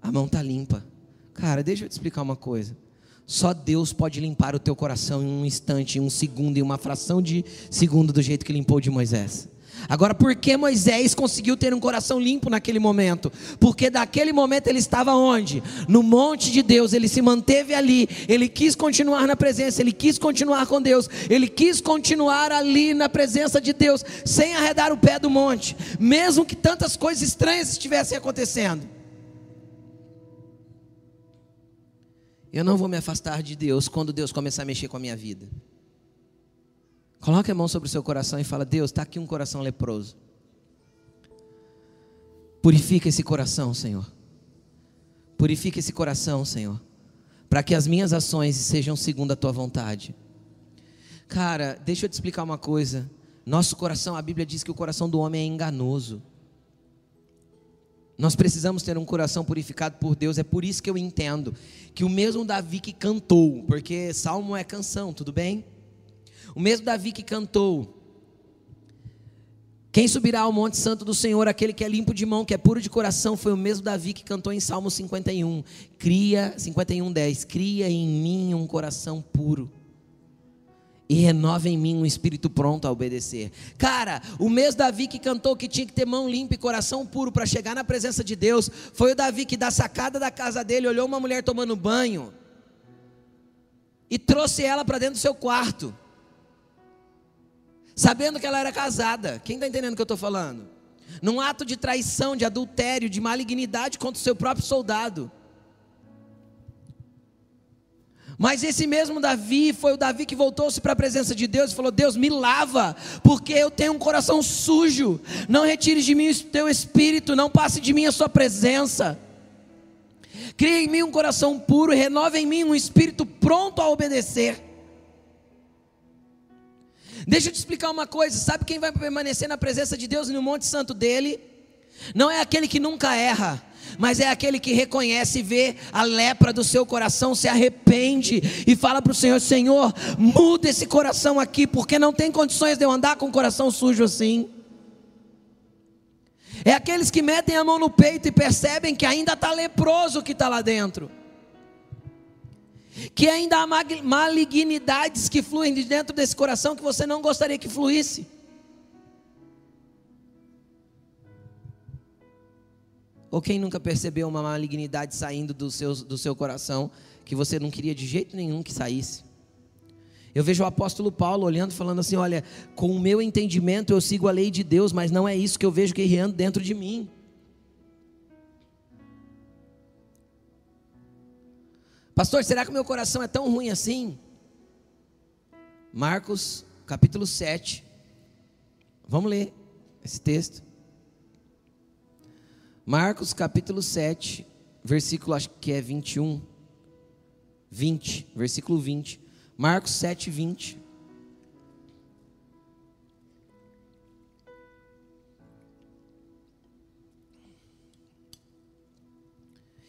a mão está limpa. Cara, deixa eu te explicar uma coisa. Só Deus pode limpar o teu coração em um instante, em um segundo, em uma fração de segundo, do jeito que limpou de Moisés. Agora, por que Moisés conseguiu ter um coração limpo naquele momento? Porque daquele momento ele estava onde? No monte de Deus, ele se manteve ali, ele quis continuar na presença, ele quis continuar com Deus, ele quis continuar ali na presença de Deus, sem arredar o pé do monte, mesmo que tantas coisas estranhas estivessem acontecendo. Eu não vou me afastar de Deus quando Deus começar a mexer com a minha vida. Coloque a mão sobre o seu coração e fala: Deus, está aqui um coração leproso. Purifica esse coração, Senhor. Purifica esse coração, Senhor. Para que as minhas ações sejam segundo a tua vontade. Cara, deixa eu te explicar uma coisa. Nosso coração, a Bíblia diz que o coração do homem é enganoso. Nós precisamos ter um coração purificado por Deus. É por isso que eu entendo que o mesmo Davi que cantou, porque salmo é canção, tudo bem? O mesmo Davi que cantou. Quem subirá ao monte santo do Senhor, aquele que é limpo de mão, que é puro de coração, foi o mesmo Davi que cantou em Salmo 51. Cria, 51, 10. Cria em mim um coração puro e renova em mim um espírito pronto a obedecer. Cara, o mesmo Davi que cantou que tinha que ter mão limpa e coração puro para chegar na presença de Deus, foi o Davi que da sacada da casa dele olhou uma mulher tomando banho e trouxe ela para dentro do seu quarto sabendo que ela era casada. Quem está entendendo o que eu estou falando? Num ato de traição, de adultério, de malignidade contra o seu próprio soldado. Mas esse mesmo Davi foi o Davi que voltou-se para a presença de Deus e falou: Deus, me lava, porque eu tenho um coração sujo. Não retire de mim o teu espírito, não passe de mim a sua presença. Crie em mim um coração puro, renove em mim um espírito pronto a obedecer. Deixa eu te explicar uma coisa: sabe quem vai permanecer na presença de Deus no Monte Santo dele? Não é aquele que nunca erra, mas é aquele que reconhece e vê a lepra do seu coração, se arrepende e fala para o Senhor: Senhor, muda esse coração aqui, porque não tem condições de eu andar com o coração sujo assim. É aqueles que metem a mão no peito e percebem que ainda está leproso o que está lá dentro que ainda há malignidades que fluem de dentro desse coração que você não gostaria que fluísse. Ou quem nunca percebeu uma malignidade saindo do seu, do seu coração que você não queria de jeito nenhum que saísse? Eu vejo o apóstolo Paulo olhando, falando assim: Olha, com o meu entendimento eu sigo a lei de Deus, mas não é isso que eu vejo guerreando dentro de mim. Pastor, será que meu coração é tão ruim assim? Marcos, capítulo 7. Vamos ler esse texto. Marcos, capítulo 7, versículo acho que é 21. 20, versículo 20. Marcos 7, 20.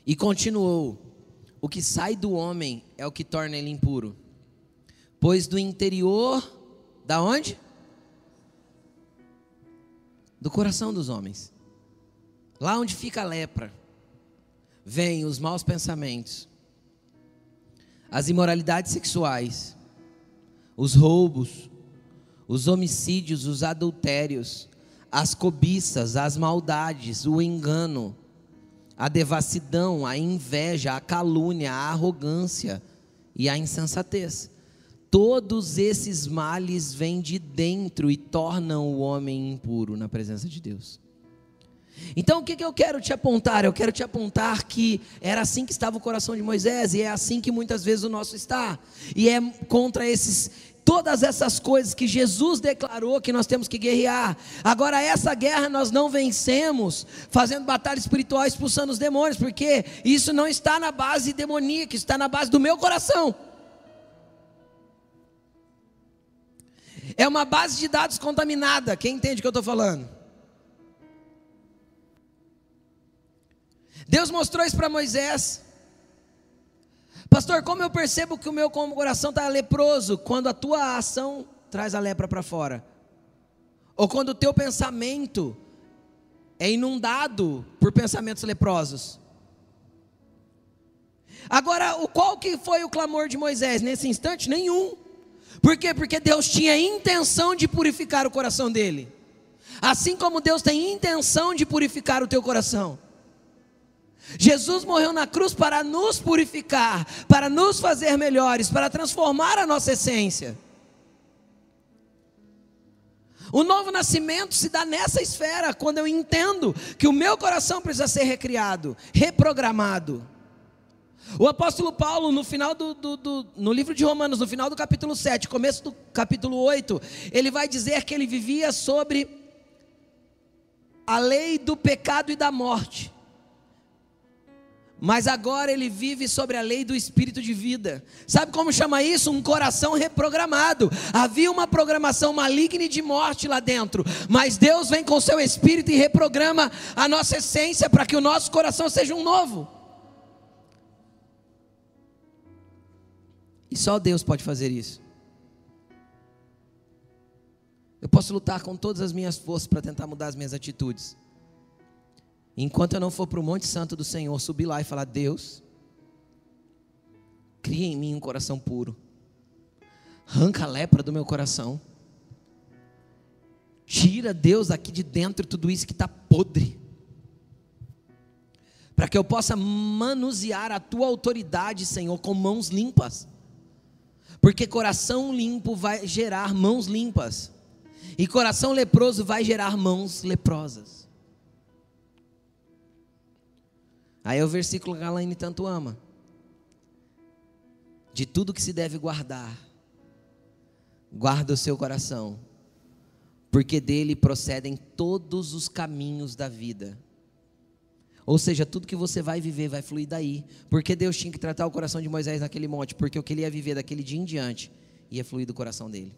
E continuou: o que sai do homem é o que torna ele impuro. Pois do interior, da onde? Do coração dos homens. Lá onde fica a lepra, vêm os maus pensamentos, as imoralidades sexuais, os roubos, os homicídios, os adultérios, as cobiças, as maldades, o engano, a devassidão, a inveja, a calúnia, a arrogância e a insensatez. Todos esses males vêm de dentro e tornam o homem impuro na presença de Deus. Então o que, que eu quero te apontar? Eu quero te apontar que era assim que estava o coração de Moisés, e é assim que muitas vezes o nosso está, e é contra esses, todas essas coisas que Jesus declarou que nós temos que guerrear. Agora, essa guerra nós não vencemos fazendo batalha espiritual, expulsando os demônios, porque isso não está na base demoníaca, está na base do meu coração. É uma base de dados contaminada. Quem entende o que eu estou falando? Deus mostrou isso para Moisés. Pastor, como eu percebo que o meu coração está leproso? Quando a tua ação traz a lepra para fora. Ou quando o teu pensamento é inundado por pensamentos leprosos. Agora, qual que foi o clamor de Moisés nesse instante? Nenhum. Por quê? Porque Deus tinha intenção de purificar o coração dele. Assim como Deus tem intenção de purificar o teu coração. Jesus morreu na cruz para nos purificar, para nos fazer melhores, para transformar a nossa essência. O novo nascimento se dá nessa esfera, quando eu entendo que o meu coração precisa ser recriado, reprogramado. O apóstolo Paulo, no final do, do, do, no livro de Romanos, no final do capítulo 7, começo do capítulo 8, ele vai dizer que ele vivia sobre a lei do pecado e da morte. Mas agora ele vive sobre a lei do espírito de vida. Sabe como chama isso? Um coração reprogramado. Havia uma programação maligna de morte lá dentro. Mas Deus vem com seu espírito e reprograma a nossa essência para que o nosso coração seja um novo. E só Deus pode fazer isso. Eu posso lutar com todas as minhas forças para tentar mudar as minhas atitudes. Enquanto eu não for para o Monte Santo do Senhor, subir lá e falar: Deus, cria em mim um coração puro, arranca a lepra do meu coração, tira Deus aqui de dentro tudo isso que está podre, para que eu possa manusear a tua autoridade, Senhor, com mãos limpas, porque coração limpo vai gerar mãos limpas, e coração leproso vai gerar mãos leprosas. Aí é o versículo que a Laine tanto ama. De tudo que se deve guardar, guarda o seu coração, porque dele procedem todos os caminhos da vida. Ou seja, tudo que você vai viver vai fluir daí. Porque Deus tinha que tratar o coração de Moisés naquele monte, porque o que ele ia viver daquele dia em diante ia fluir do coração dele.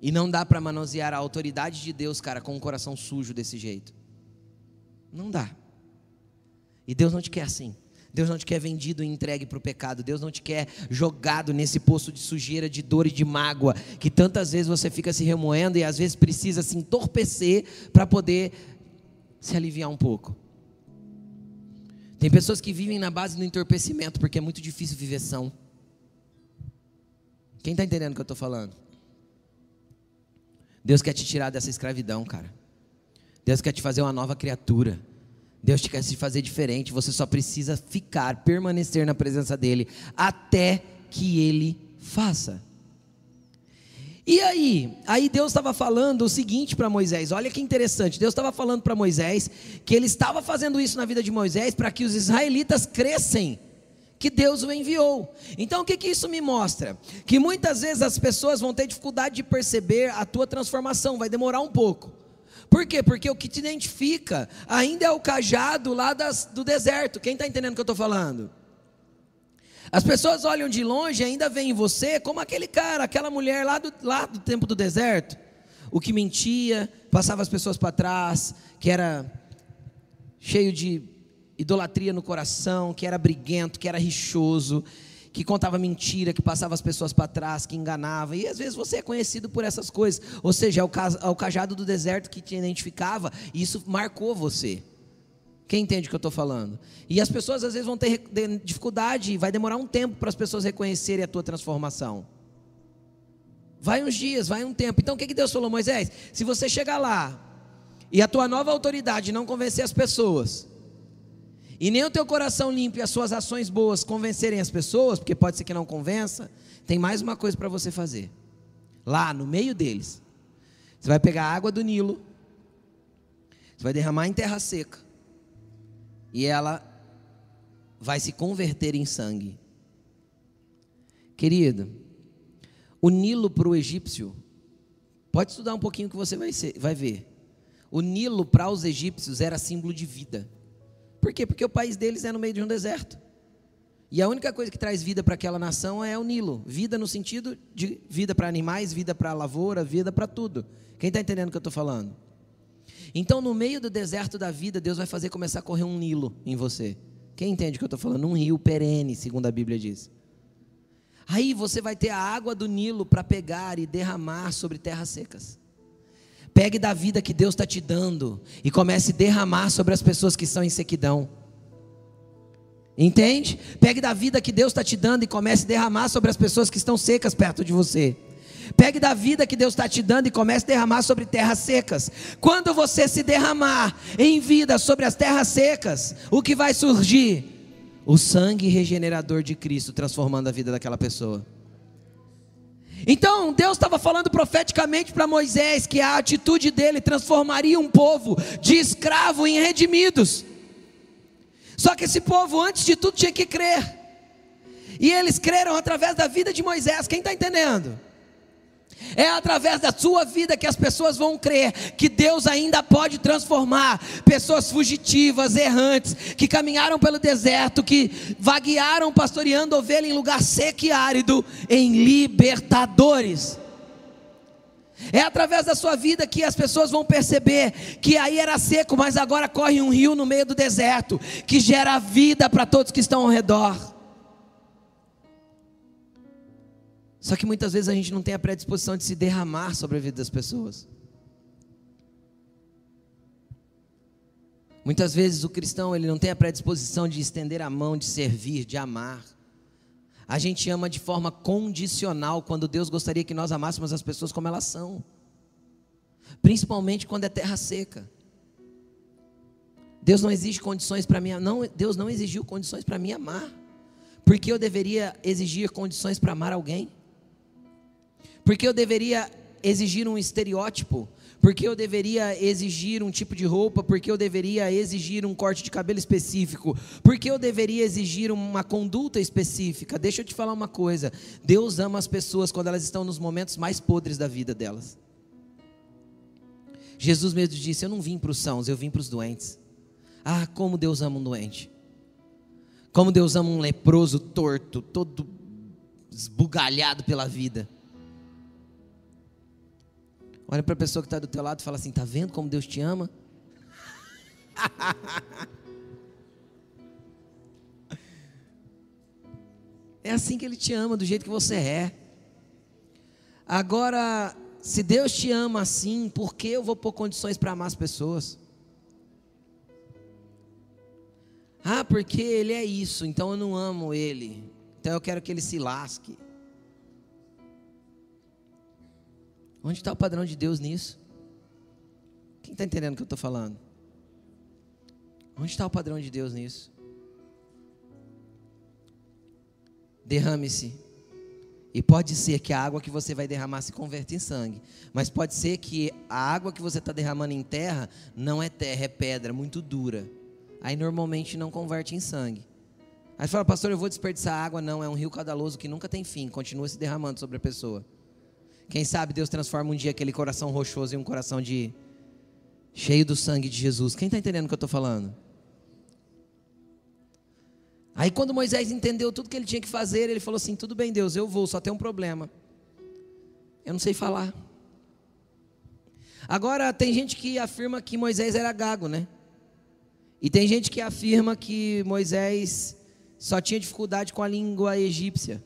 E não dá para manusear a autoridade de Deus, cara, com um coração sujo desse jeito. Não dá. E Deus não te quer assim. Deus não te quer vendido e entregue para o pecado. Deus não te quer jogado nesse poço de sujeira, de dor e de mágoa, que tantas vezes você fica se remoendo e às vezes precisa se entorpecer para poder se aliviar um pouco. Tem pessoas que vivem na base do entorpecimento porque é muito difícil viver são. Quem está entendendo o que eu estou falando? Deus quer te tirar dessa escravidão, cara. Deus quer te fazer uma nova criatura. Deus te quer se fazer diferente. Você só precisa ficar, permanecer na presença dEle até que Ele faça. E aí? Aí Deus estava falando o seguinte para Moisés: olha que interessante. Deus estava falando para Moisés que ele estava fazendo isso na vida de Moisés para que os israelitas crescem que Deus o enviou. Então o que, que isso me mostra? Que muitas vezes as pessoas vão ter dificuldade de perceber a tua transformação, vai demorar um pouco. Por quê? Porque o que te identifica ainda é o cajado lá das, do deserto. Quem está entendendo o que eu estou falando? As pessoas olham de longe e ainda veem você como aquele cara, aquela mulher lá do, lá do tempo do deserto. O que mentia, passava as pessoas para trás, que era cheio de idolatria no coração, que era briguento, que era rixoso, que contava mentira, que passava as pessoas para trás, que enganava. E às vezes você é conhecido por essas coisas. Ou seja, é o, é o cajado do deserto que te identificava, e isso marcou você. Quem entende o que eu estou falando? E as pessoas às vezes vão ter dificuldade, vai demorar um tempo para as pessoas reconhecerem a tua transformação. Vai uns dias, vai um tempo. Então o que, que Deus falou, Moisés? Se você chegar lá e a tua nova autoridade não convencer as pessoas, e nem o teu coração limpo e as suas ações boas convencerem as pessoas, porque pode ser que não convença, tem mais uma coisa para você fazer. Lá no meio deles, você vai pegar a água do Nilo, você vai derramar em terra seca, e ela vai se converter em sangue. Querido, o Nilo para o egípcio, pode estudar um pouquinho que você vai, ser, vai ver. O Nilo para os egípcios era símbolo de vida. Por quê? Porque o país deles é no meio de um deserto. E a única coisa que traz vida para aquela nação é o Nilo. Vida no sentido de vida para animais, vida para lavoura, vida para tudo. Quem está entendendo o que eu estou falando? Então, no meio do deserto da vida, Deus vai fazer começar a correr um Nilo em você. Quem entende o que eu estou falando? Um rio perene, segundo a Bíblia diz. Aí você vai ter a água do Nilo para pegar e derramar sobre terras secas. Pegue da vida que Deus está te dando e comece a derramar sobre as pessoas que estão em sequidão. Entende? Pegue da vida que Deus está te dando e comece a derramar sobre as pessoas que estão secas perto de você. Pegue da vida que Deus está te dando e comece a derramar sobre terras secas. Quando você se derramar em vida sobre as terras secas, o que vai surgir? O sangue regenerador de Cristo transformando a vida daquela pessoa. Então Deus estava falando profeticamente para Moisés que a atitude dele transformaria um povo de escravo em redimidos. Só que esse povo, antes de tudo, tinha que crer. E eles creram através da vida de Moisés. Quem está entendendo? É através da sua vida que as pessoas vão crer que Deus ainda pode transformar pessoas fugitivas, errantes, que caminharam pelo deserto, que vaguearam pastoreando ovelha em lugar seco e árido, em libertadores. É através da sua vida que as pessoas vão perceber que aí era seco, mas agora corre um rio no meio do deserto, que gera vida para todos que estão ao redor. Só que muitas vezes a gente não tem a predisposição de se derramar sobre a vida das pessoas. Muitas vezes o cristão ele não tem a predisposição de estender a mão, de servir, de amar. A gente ama de forma condicional quando Deus gostaria que nós amássemos as pessoas como elas são. Principalmente quando é terra seca. Deus não exige condições para mim, não, Deus não exigiu condições para mim amar. Porque eu deveria exigir condições para amar alguém? Porque eu deveria exigir um estereótipo? Porque eu deveria exigir um tipo de roupa? Porque eu deveria exigir um corte de cabelo específico? Porque eu deveria exigir uma conduta específica? Deixa eu te falar uma coisa: Deus ama as pessoas quando elas estão nos momentos mais podres da vida delas. Jesus mesmo disse: Eu não vim para os sãos, eu vim para os doentes. Ah, como Deus ama um doente. Como Deus ama um leproso torto, todo esbugalhado pela vida. Olha para a pessoa que está do teu lado e fala assim: "Tá vendo como Deus te ama?" É assim que Ele te ama, do jeito que você é. Agora, se Deus te ama assim, por que eu vou pôr condições para amar as pessoas? Ah, porque Ele é isso, então eu não amo Ele. Então eu quero que Ele se lasque. Onde está o padrão de Deus nisso? Quem está entendendo o que eu estou falando? Onde está o padrão de Deus nisso? Derrame-se. E pode ser que a água que você vai derramar se converta em sangue. Mas pode ser que a água que você está derramando em terra não é terra, é pedra, muito dura. Aí normalmente não converte em sangue. Aí fala, pastor, eu vou desperdiçar água. Não, é um rio cadaloso que nunca tem fim, continua se derramando sobre a pessoa. Quem sabe Deus transforma um dia aquele coração rochoso em um coração de cheio do sangue de Jesus. Quem está entendendo o que eu estou falando? Aí quando Moisés entendeu tudo que ele tinha que fazer, ele falou assim: tudo bem, Deus, eu vou, só tem um problema. Eu não sei falar. Agora tem gente que afirma que Moisés era gago, né? E tem gente que afirma que Moisés só tinha dificuldade com a língua egípcia.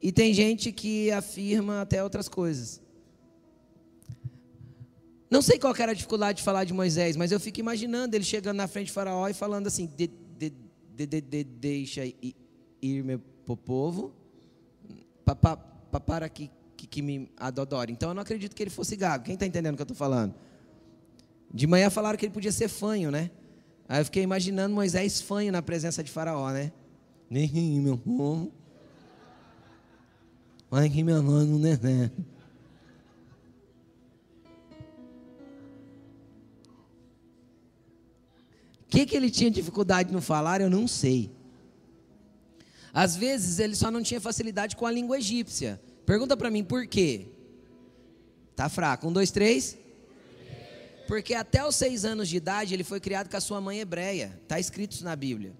E tem gente que afirma até outras coisas. Não sei qual era a dificuldade de falar de Moisés, mas eu fico imaginando ele chegando na frente de Faraó e falando assim: de, de, de, de deixa ir meu povo pa, pa, pa, para que, que, que, me adodore. Então eu não acredito que ele fosse gago. Quem está entendendo o que eu estou falando? De manhã falaram que ele podia ser fanho, né? Aí eu fiquei imaginando Moisés fanho na presença de Faraó, né? Nem meu povo Olha que meu nome no deserto. O que, que ele tinha dificuldade no falar, eu não sei. Às vezes ele só não tinha facilidade com a língua egípcia. Pergunta para mim por quê? Tá fraco. Um, dois, três. Porque até os seis anos de idade ele foi criado com a sua mãe hebreia. Está escrito isso na Bíblia.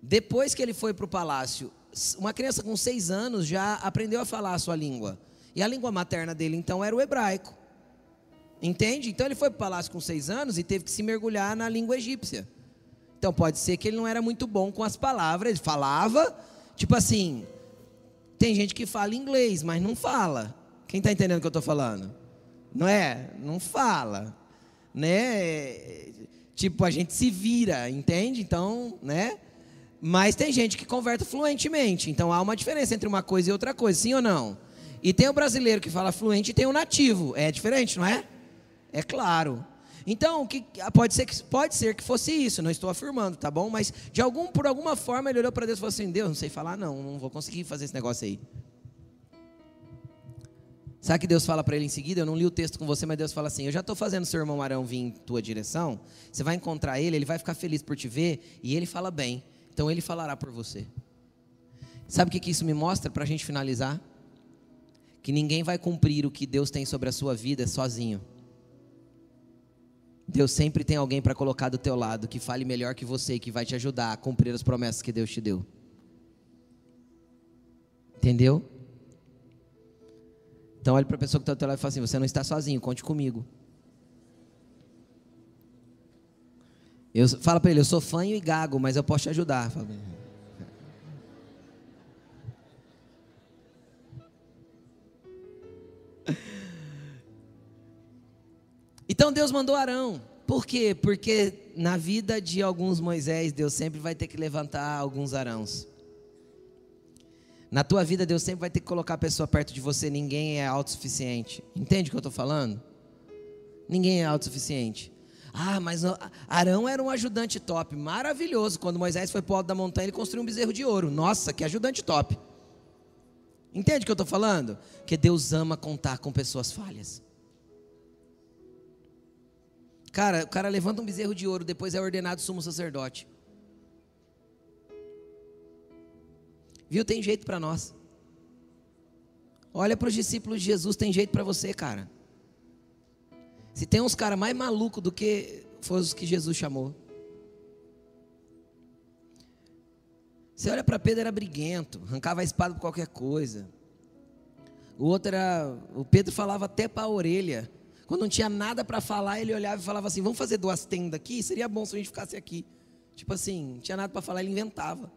Depois que ele foi para o palácio uma criança com seis anos já aprendeu a falar a sua língua. E a língua materna dele então era o hebraico. Entende? Então ele foi para o palácio com seis anos e teve que se mergulhar na língua egípcia. Então pode ser que ele não era muito bom com as palavras. Ele falava, tipo assim. Tem gente que fala inglês, mas não fala. Quem está entendendo o que eu estou falando? Não é? Não fala. Né? Tipo, a gente se vira, entende? Então, né? Mas tem gente que converte fluentemente. Então há uma diferença entre uma coisa e outra coisa, sim ou não? E tem o brasileiro que fala fluente e tem o nativo. É diferente, não é? É claro. Então, que, pode, ser que, pode ser que fosse isso, não estou afirmando, tá bom? Mas de algum, por alguma forma ele olhou para Deus e falou assim: Deus, não sei falar, não, não vou conseguir fazer esse negócio aí. Sabe que Deus fala para ele em seguida? Eu não li o texto com você, mas Deus fala assim: Eu já estou fazendo seu irmão Arão vir em tua direção. Você vai encontrar ele, ele vai ficar feliz por te ver e ele fala bem. Então ele falará por você. Sabe o que, isso me mostra para a gente finalizar? Que ninguém vai cumprir o que Deus tem sobre a sua vida sozinho. Deus sempre tem alguém para colocar do teu lado que fale melhor que você que vai te ajudar a cumprir as promessas que Deus te deu. Entendeu? Então olhe para a pessoa que está do teu lado e fala assim: você não está sozinho, conte comigo. Eu, fala para ele, eu sou fanho e gago, mas eu posso te ajudar. Fala, Então Deus mandou Arão. Por quê? Porque na vida de alguns Moisés, Deus sempre vai ter que levantar alguns Arãos. Na tua vida, Deus sempre vai ter que colocar a pessoa perto de você. Ninguém é autossuficiente. Entende o que eu estou falando? Ninguém é autossuficiente. Ah, mas Arão era um ajudante top. Maravilhoso. Quando Moisés foi para o alto da montanha, ele construiu um bezerro de ouro. Nossa, que ajudante top. Entende o que eu estou falando? Que Deus ama contar com pessoas falhas. Cara, o cara levanta um bezerro de ouro, depois é ordenado sumo sacerdote. Viu? Tem jeito para nós. Olha para os discípulos de Jesus, tem jeito para você, cara. Se tem uns caras mais malucos do que foram os que Jesus chamou. Você olha para Pedro, era briguento, arrancava a espada por qualquer coisa. O outro era. O Pedro falava até para a orelha. Quando não tinha nada para falar, ele olhava e falava assim: Vamos fazer duas tendas aqui? Seria bom se a gente ficasse aqui. Tipo assim, não tinha nada para falar, ele inventava.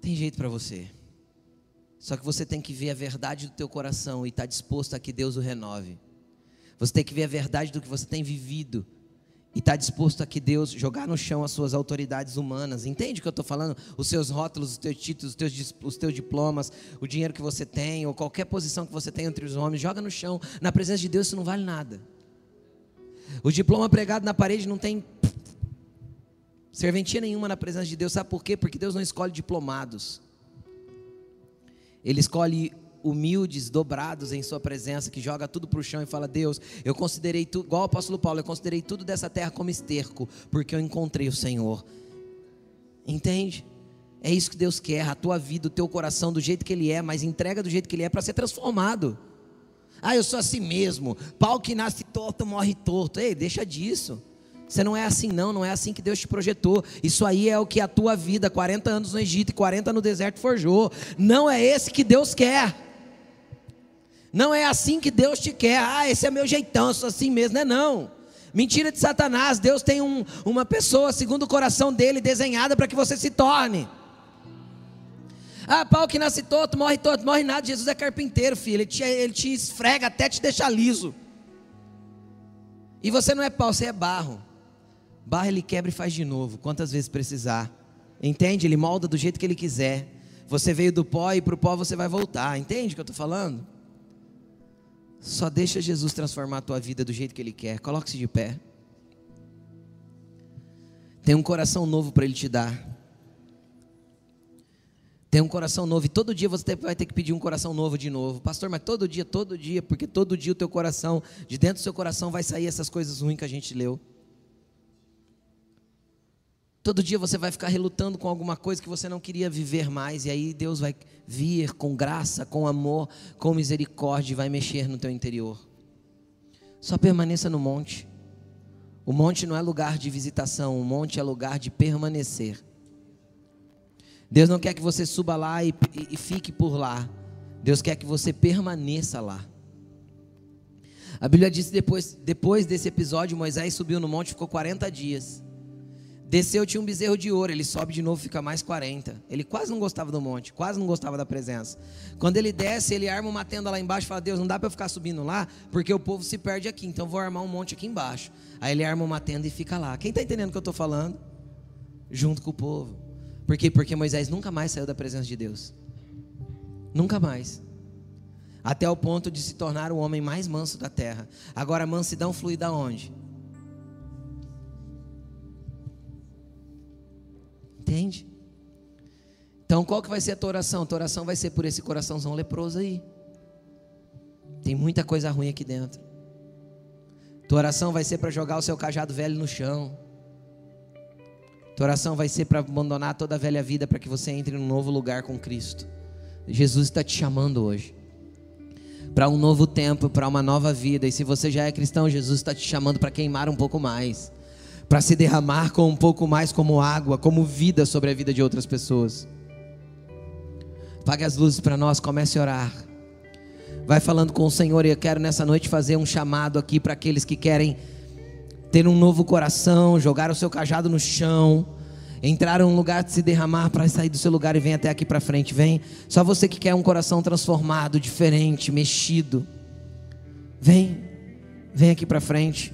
Tem jeito para você. Só que você tem que ver a verdade do teu coração e estar tá disposto a que Deus o renove. Você tem que ver a verdade do que você tem vivido e está disposto a que Deus jogar no chão as suas autoridades humanas. Entende o que eu estou falando? Os seus rótulos, os teus títulos, os teus, os teus diplomas, o dinheiro que você tem, ou qualquer posição que você tem entre os homens, joga no chão. Na presença de Deus isso não vale nada. O diploma pregado na parede não tem serventia nenhuma na presença de Deus. Sabe por quê? Porque Deus não escolhe diplomados. Ele escolhe humildes, dobrados em Sua presença, que joga tudo para o chão e fala: Deus, eu considerei tudo, igual o apóstolo Paulo, eu considerei tudo dessa terra como esterco, porque eu encontrei o Senhor. Entende? É isso que Deus quer, a tua vida, o teu coração do jeito que Ele é, mas entrega do jeito que Ele é para ser transformado. Ah, eu sou assim mesmo. Pau que nasce torto morre torto. Ei, deixa disso. Você não é assim, não, não é assim que Deus te projetou. Isso aí é o que a tua vida, 40 anos no Egito e 40 no deserto, forjou. Não é esse que Deus quer. Não é assim que Deus te quer. Ah, esse é meu jeitão, sou assim mesmo. Não é não. Mentira de Satanás. Deus tem um, uma pessoa segundo o coração dele desenhada para que você se torne. Ah, pau que nasce torto, morre torto, morre nada. Jesus é carpinteiro, filho. Ele te, ele te esfrega até te deixar liso. E você não é pau, você é barro. Barro ele quebra e faz de novo, quantas vezes precisar. Entende? Ele molda do jeito que ele quiser. Você veio do pó e para o pó você vai voltar. Entende o que eu estou falando? Só deixa Jesus transformar a tua vida do jeito que Ele quer. Coloque-se de pé. Tem um coração novo para Ele te dar. Tem um coração novo e todo dia você vai ter que pedir um coração novo de novo. Pastor, mas todo dia, todo dia, porque todo dia o teu coração, de dentro do seu coração vai sair essas coisas ruins que a gente leu. Todo dia você vai ficar relutando com alguma coisa que você não queria viver mais, e aí Deus vai vir com graça, com amor, com misericórdia e vai mexer no teu interior. Só permaneça no monte. O monte não é lugar de visitação, o monte é lugar de permanecer. Deus não quer que você suba lá e, e, e fique por lá. Deus quer que você permaneça lá. A Bíblia diz que depois, depois desse episódio, Moisés subiu no monte e ficou 40 dias. Desceu, tinha um bezerro de ouro, ele sobe de novo, fica mais 40. Ele quase não gostava do monte, quase não gostava da presença. Quando ele desce, ele arma uma tenda lá embaixo e fala: Deus, não dá para eu ficar subindo lá, porque o povo se perde aqui, então vou armar um monte aqui embaixo. Aí ele arma uma tenda e fica lá. Quem está entendendo o que eu estou falando? Junto com o povo. Por quê? Porque Moisés nunca mais saiu da presença de Deus. Nunca mais. Até o ponto de se tornar o homem mais manso da terra. Agora, a mansidão flui da onde? Entende? Então, qual que vai ser a tua oração? A tua oração vai ser por esse coraçãozão leproso aí. Tem muita coisa ruim aqui dentro. Tua oração vai ser para jogar o seu cajado velho no chão. Tua oração vai ser para abandonar toda a velha vida para que você entre num novo lugar com Cristo. Jesus está te chamando hoje para um novo tempo, para uma nova vida. E se você já é cristão, Jesus está te chamando para queimar um pouco mais para se derramar com um pouco mais como água, como vida sobre a vida de outras pessoas. Pague as luzes para nós, comece a orar. Vai falando com o Senhor e eu quero nessa noite fazer um chamado aqui para aqueles que querem ter um novo coração, jogar o seu cajado no chão, entrar em um lugar de se derramar para sair do seu lugar e vem até aqui para frente, vem. Só você que quer um coração transformado, diferente, mexido. Vem. Vem aqui para frente.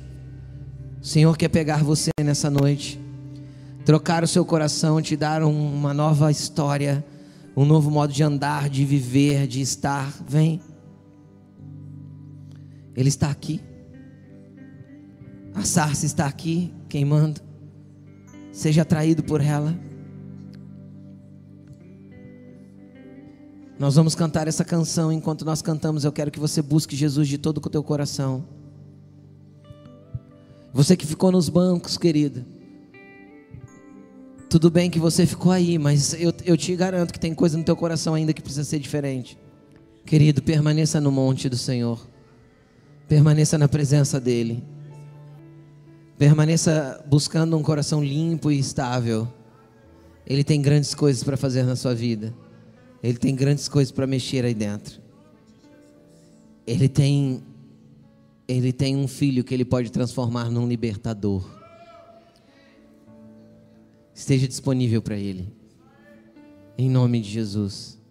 O Senhor quer pegar você nessa noite, trocar o seu coração, te dar uma nova história, um novo modo de andar, de viver, de estar. Vem. Ele está aqui. A sarça está aqui, queimando. Seja atraído por ela. Nós vamos cantar essa canção. Enquanto nós cantamos, eu quero que você busque Jesus de todo o teu coração. Você que ficou nos bancos, querida. Tudo bem que você ficou aí, mas eu, eu te garanto que tem coisa no teu coração ainda que precisa ser diferente. Querido, permaneça no monte do Senhor. Permaneça na presença dEle. Permaneça buscando um coração limpo e estável. Ele tem grandes coisas para fazer na sua vida. Ele tem grandes coisas para mexer aí dentro. Ele tem ele tem um filho que ele pode transformar num libertador. Esteja disponível para ele. Em nome de Jesus.